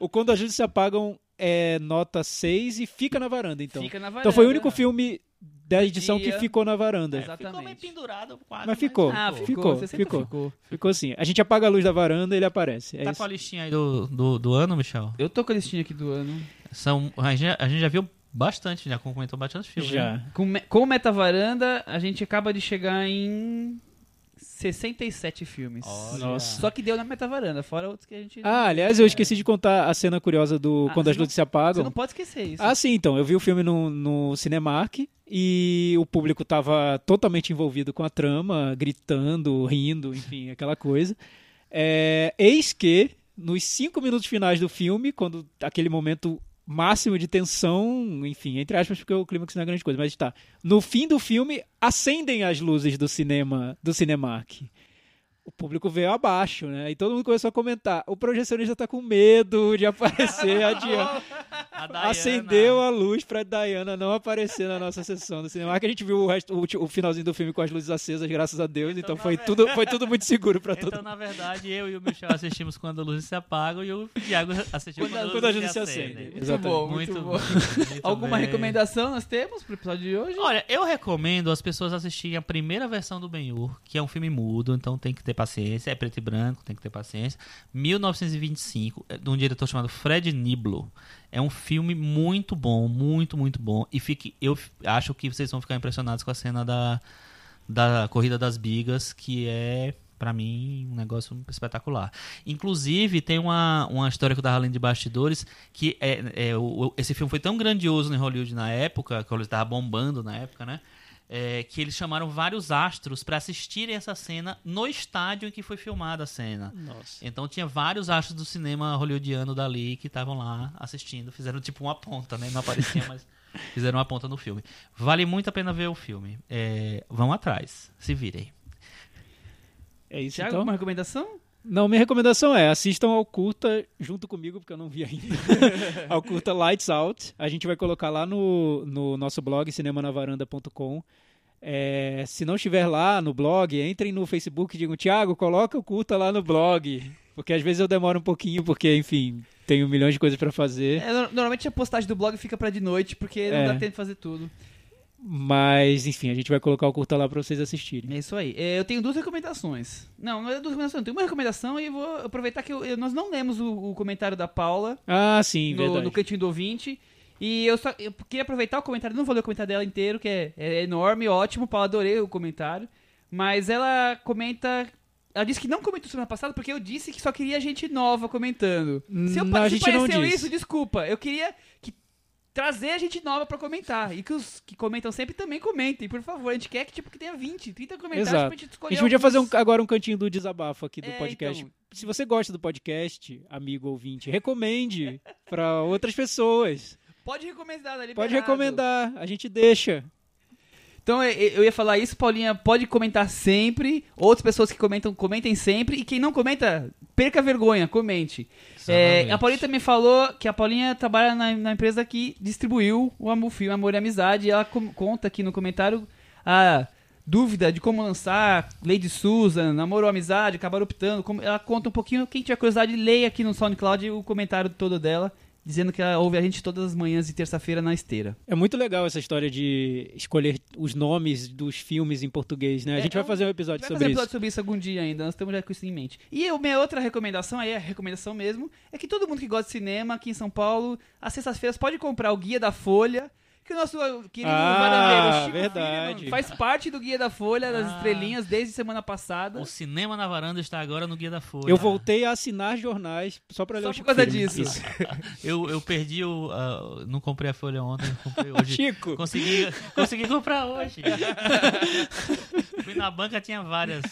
S4: O Quando as Luzes se apagam é nota 6 e fica na varanda, então.
S2: Fica na varanda.
S4: Então foi o único filme da edição que
S2: dia.
S4: ficou na varanda.
S2: Exato.
S3: Ficou meio
S2: Exatamente.
S3: pendurado quase.
S4: Mas ficou.
S2: Ah,
S3: ficou.
S2: ficou.
S4: Ficou. ficou.
S2: Ficou
S4: assim. A gente apaga a luz da varanda e ele aparece. É
S3: Tá
S4: isso.
S3: com a listinha aí do, do, do ano, Michel?
S2: Eu tô com a listinha aqui do ano.
S3: São, a, gente, a gente já viu bastante, já comentou bastante filme. né?
S4: Já.
S2: Com, me- com o Meta Varanda, a gente acaba de chegar em 67 filmes.
S3: Olha.
S4: Nossa.
S2: Só que deu na metavaranda, fora outros que a gente.
S4: Ah, aliás, eu esqueci de contar a cena curiosa do
S2: Ah,
S4: quando
S2: você
S4: as
S2: não-
S4: luzes se
S2: Você
S4: apagam.
S2: não pode esquecer isso.
S4: Ah, sim, então. Eu vi o filme no, no Cinemark e o público estava totalmente envolvido com a trama, gritando, rindo, enfim, aquela coisa. É, eis que, nos cinco minutos finais do filme, quando aquele momento máximo de tensão, enfim, entre aspas, porque o clímax não é grande coisa, mas tá. No fim do filme, acendem as luzes do cinema, do Cinemark. O público veio abaixo, né? E todo mundo começou a comentar. O projecionista tá com medo de aparecer adiante
S3: A Diana-
S4: acendeu a luz pra Diana não aparecer na nossa sessão do cinema. Que a gente viu o, resto, o, o finalzinho do filme com as luzes acesas, graças a Deus. Então,
S3: Então,
S4: foi,
S3: na
S4: tudo, foi tudo muito seguro pra todo
S3: Então, na verdade, eu e o Michel assistimos quando a luz se apaga e o Thiago assistiu
S2: Quando a-
S3: quando,
S4: quando a
S3: luz
S4: luz se
S3: acende.
S4: acende.
S2: Muito
S4: Exatamente.
S2: bom, muito, bom.
S3: muito
S2: Alguma
S3: bem.
S2: recomendação nós temos pro episódio de hoje?
S3: Olha, eu recomendo as pessoas assistirem a primeira versão do Ben-Hur, que é um filme mudo, então tem que ter paciência, é preto e branco, tem que ter paciência. 1925, é de um diretor chamado Fred Niblo. É um filme muito bom, muito, muito bom. E fique, eu acho que vocês vão ficar impressionados com a cena da, da Corrida das Bigas, que é, pra mim, um negócio espetacular. Inclusive, tem uma, uma história que eu tava lendo de bastidores, que é, é, o- esse filme foi tão grandioso em Hollywood na época, que Hollywood tava bombando na época, né? É, que eles chamaram vários astros pra assistirem essa cena no estádio em que foi filmada a cena.
S4: Nossa.
S3: Então tinha vários astros do cinema hollywoodiano dali que estavam lá assistindo, fizeram tipo uma ponta, né? Não aparecia, mas fizeram uma ponta no filme. Vale muito a pena ver o filme. É, vão atrás, se virem.
S4: É isso
S2: Thiago,
S4: então?
S2: alguma recomendação?
S4: Não, minha recomendação é assistam ao curta junto comigo, porque eu não vi ainda. ao curta Lights Out. A gente vai colocar lá no, no nosso blog, cinemanavaranda.com. É, se não estiver lá no blog, entrem no Facebook e digam, Thiago, coloca o curta lá no blog. Porque às vezes eu demoro um pouquinho, porque, enfim, tenho milhões de coisas pra fazer.
S2: É, no- normalmente a postagem do blog fica pra de noite, porque não
S4: É.
S2: dá tempo de fazer tudo.
S4: Mas, enfim, a gente vai colocar o curta lá pra vocês assistirem.
S2: É isso aí. É, eu tenho duas recomendações. Não, não é duas recomendações. Eu tenho uma recomendação e vou aproveitar que eu- eu- nós não lemos o, o comentário da Paula
S4: Ah, sim,
S2: no,
S4: verdade.
S2: no cantinho do ouvinte. E eu só eu queria aproveitar o comentário, não vou ler o comentário dela inteiro, que é, é enorme, ótimo, Paula, adorei o comentário. Mas ela comenta. Ela disse que não comentou semana passada porque eu disse que só queria gente nova comentando. Se, eu,
S4: Não,
S2: pa-
S4: a
S2: se
S4: não
S2: pareceu
S4: disse.
S2: isso, desculpa. Eu queria que trazer gente nova pra comentar. E que os que comentam sempre também comentem, por favor. A gente quer que, tipo, que tenha 20, 30 comentários
S4: Exato.
S2: pra gente
S4: A
S2: escolher
S4: gente podia fazer um-
S2: alguns.
S4: agora um cantinho do desabafo aqui do
S2: É,
S4: podcast.
S2: então.
S4: Se você gosta do podcast, amigo ouvinte, recomende pra outras pessoas.
S2: Pode recomendar, tá
S4: Pode recomendar, a gente deixa.
S2: Então eu- eu ia falar isso, Paulinha, pode comentar sempre. Outras pessoas que comentam, comentem sempre. E quem não comenta, perca a vergonha, comente. É, a Paulinha também falou que a Paulinha trabalha na, na empresa que distribuiu o filme Amor e Amizade. E ela com- conta aqui no comentário a dúvida de como lançar Lady Susan, Amor ou Amizade, acabaram optando. como- ela conta um pouquinho. Quem tiver curiosidade, leia aqui no SoundCloud o comentário todo dela. Dizendo que ela ouve a gente todas as manhãs de terça-feira na esteira.
S4: É muito legal essa história de escolher os nomes dos filmes em português, né? A
S2: É,
S4: gente
S2: é
S4: vai fazer um
S2: A
S4: episódio
S2: gente vai
S4: sobre
S2: fazer um
S4: isso.
S2: episódio sobre isso algum dia ainda, nós estamos já com isso em mente. E a minha outra recomendação, aí é a recomendação mesmo, é que todo mundo que gosta de cinema aqui em São Paulo, às sextas-feiras pode comprar o Guia da Folha, que o nosso querido
S4: Ah,
S2: varandeiro Chico
S4: verdade.
S2: Firman faz parte do Guia da Folha, das
S3: Ah.
S2: estrelinhas, desde semana passada.
S3: O cinema na varanda está agora no Guia da Folha.
S4: Eu voltei a assinar jornais só pra ler
S2: Só
S4: o
S2: por
S4: Chico
S2: causa
S4: Firman.
S2: disso.
S4: Isso.
S3: Eu, eu perdi o. ah, não comprei a folha ontem, comprei hoje.
S4: Chico,
S3: Consegui, consegui comprar hoje. Fui na banca, tinha várias.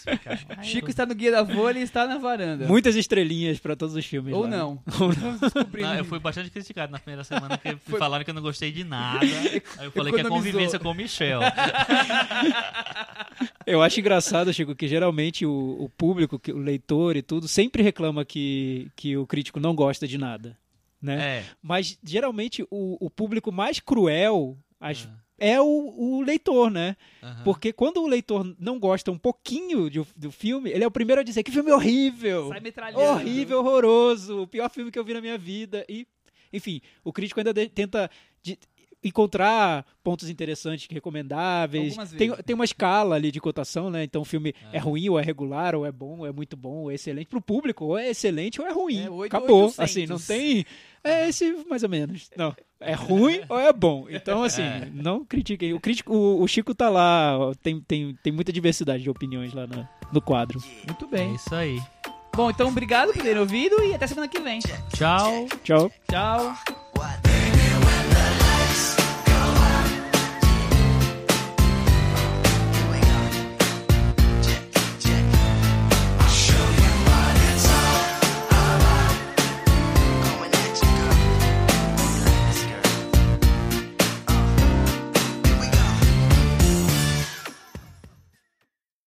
S3: Ai,
S2: Chico
S3: eu-
S2: está no Guia da Folha e está na varanda.
S4: muitas estrelinhas pra todos os filmes.
S2: Ou
S4: lá.
S2: não.
S4: Ou não.
S3: Não, eu fui bastante criticado na primeira semana, porque me falaram que eu não gostei de nada. Aí eu falei que é convivência com o Michel.
S4: Eu acho engraçado, Chico, que geralmente o, o público, que- o leitor e tudo, sempre reclama que, que o crítico não gosta de nada. Né?
S3: É.
S4: Mas geralmente o, o público mais cruel as-
S3: Ah.
S4: é o, o leitor, né?
S3: Aham.
S4: Porque quando o leitor não gosta um pouquinho de- do filme, ele é o primeiro a dizer que filme horrível!
S2: Sai metralhando.
S4: Horrível, horroroso, o pior filme que eu vi na minha vida. E, enfim, o crítico ainda de- tenta. de- encontrar pontos interessantes, recomendáveis. Tem, tem uma escala ali de cotação, né? Então o filme é. ruim, ou é regular, ou é bom, ou é muito bom, ou é excelente. Pro público, ou é excelente ou é ruim.
S2: É, oito,
S4: Acabou.
S2: 800.
S4: Assim, não tem. É esse mais ou menos. Não. É ruim ou é bom? Então, assim, não critiquem. O, crítico, o, o Chico tá lá, tem, tem, tem muita diversidade de opiniões lá no, no quadro.
S2: Muito
S3: É
S2: bem.
S3: isso aí.
S2: Bom, então obrigado por terem ouvido e até semana que vem.
S3: Tchau.
S4: Tchau.
S2: Tchau.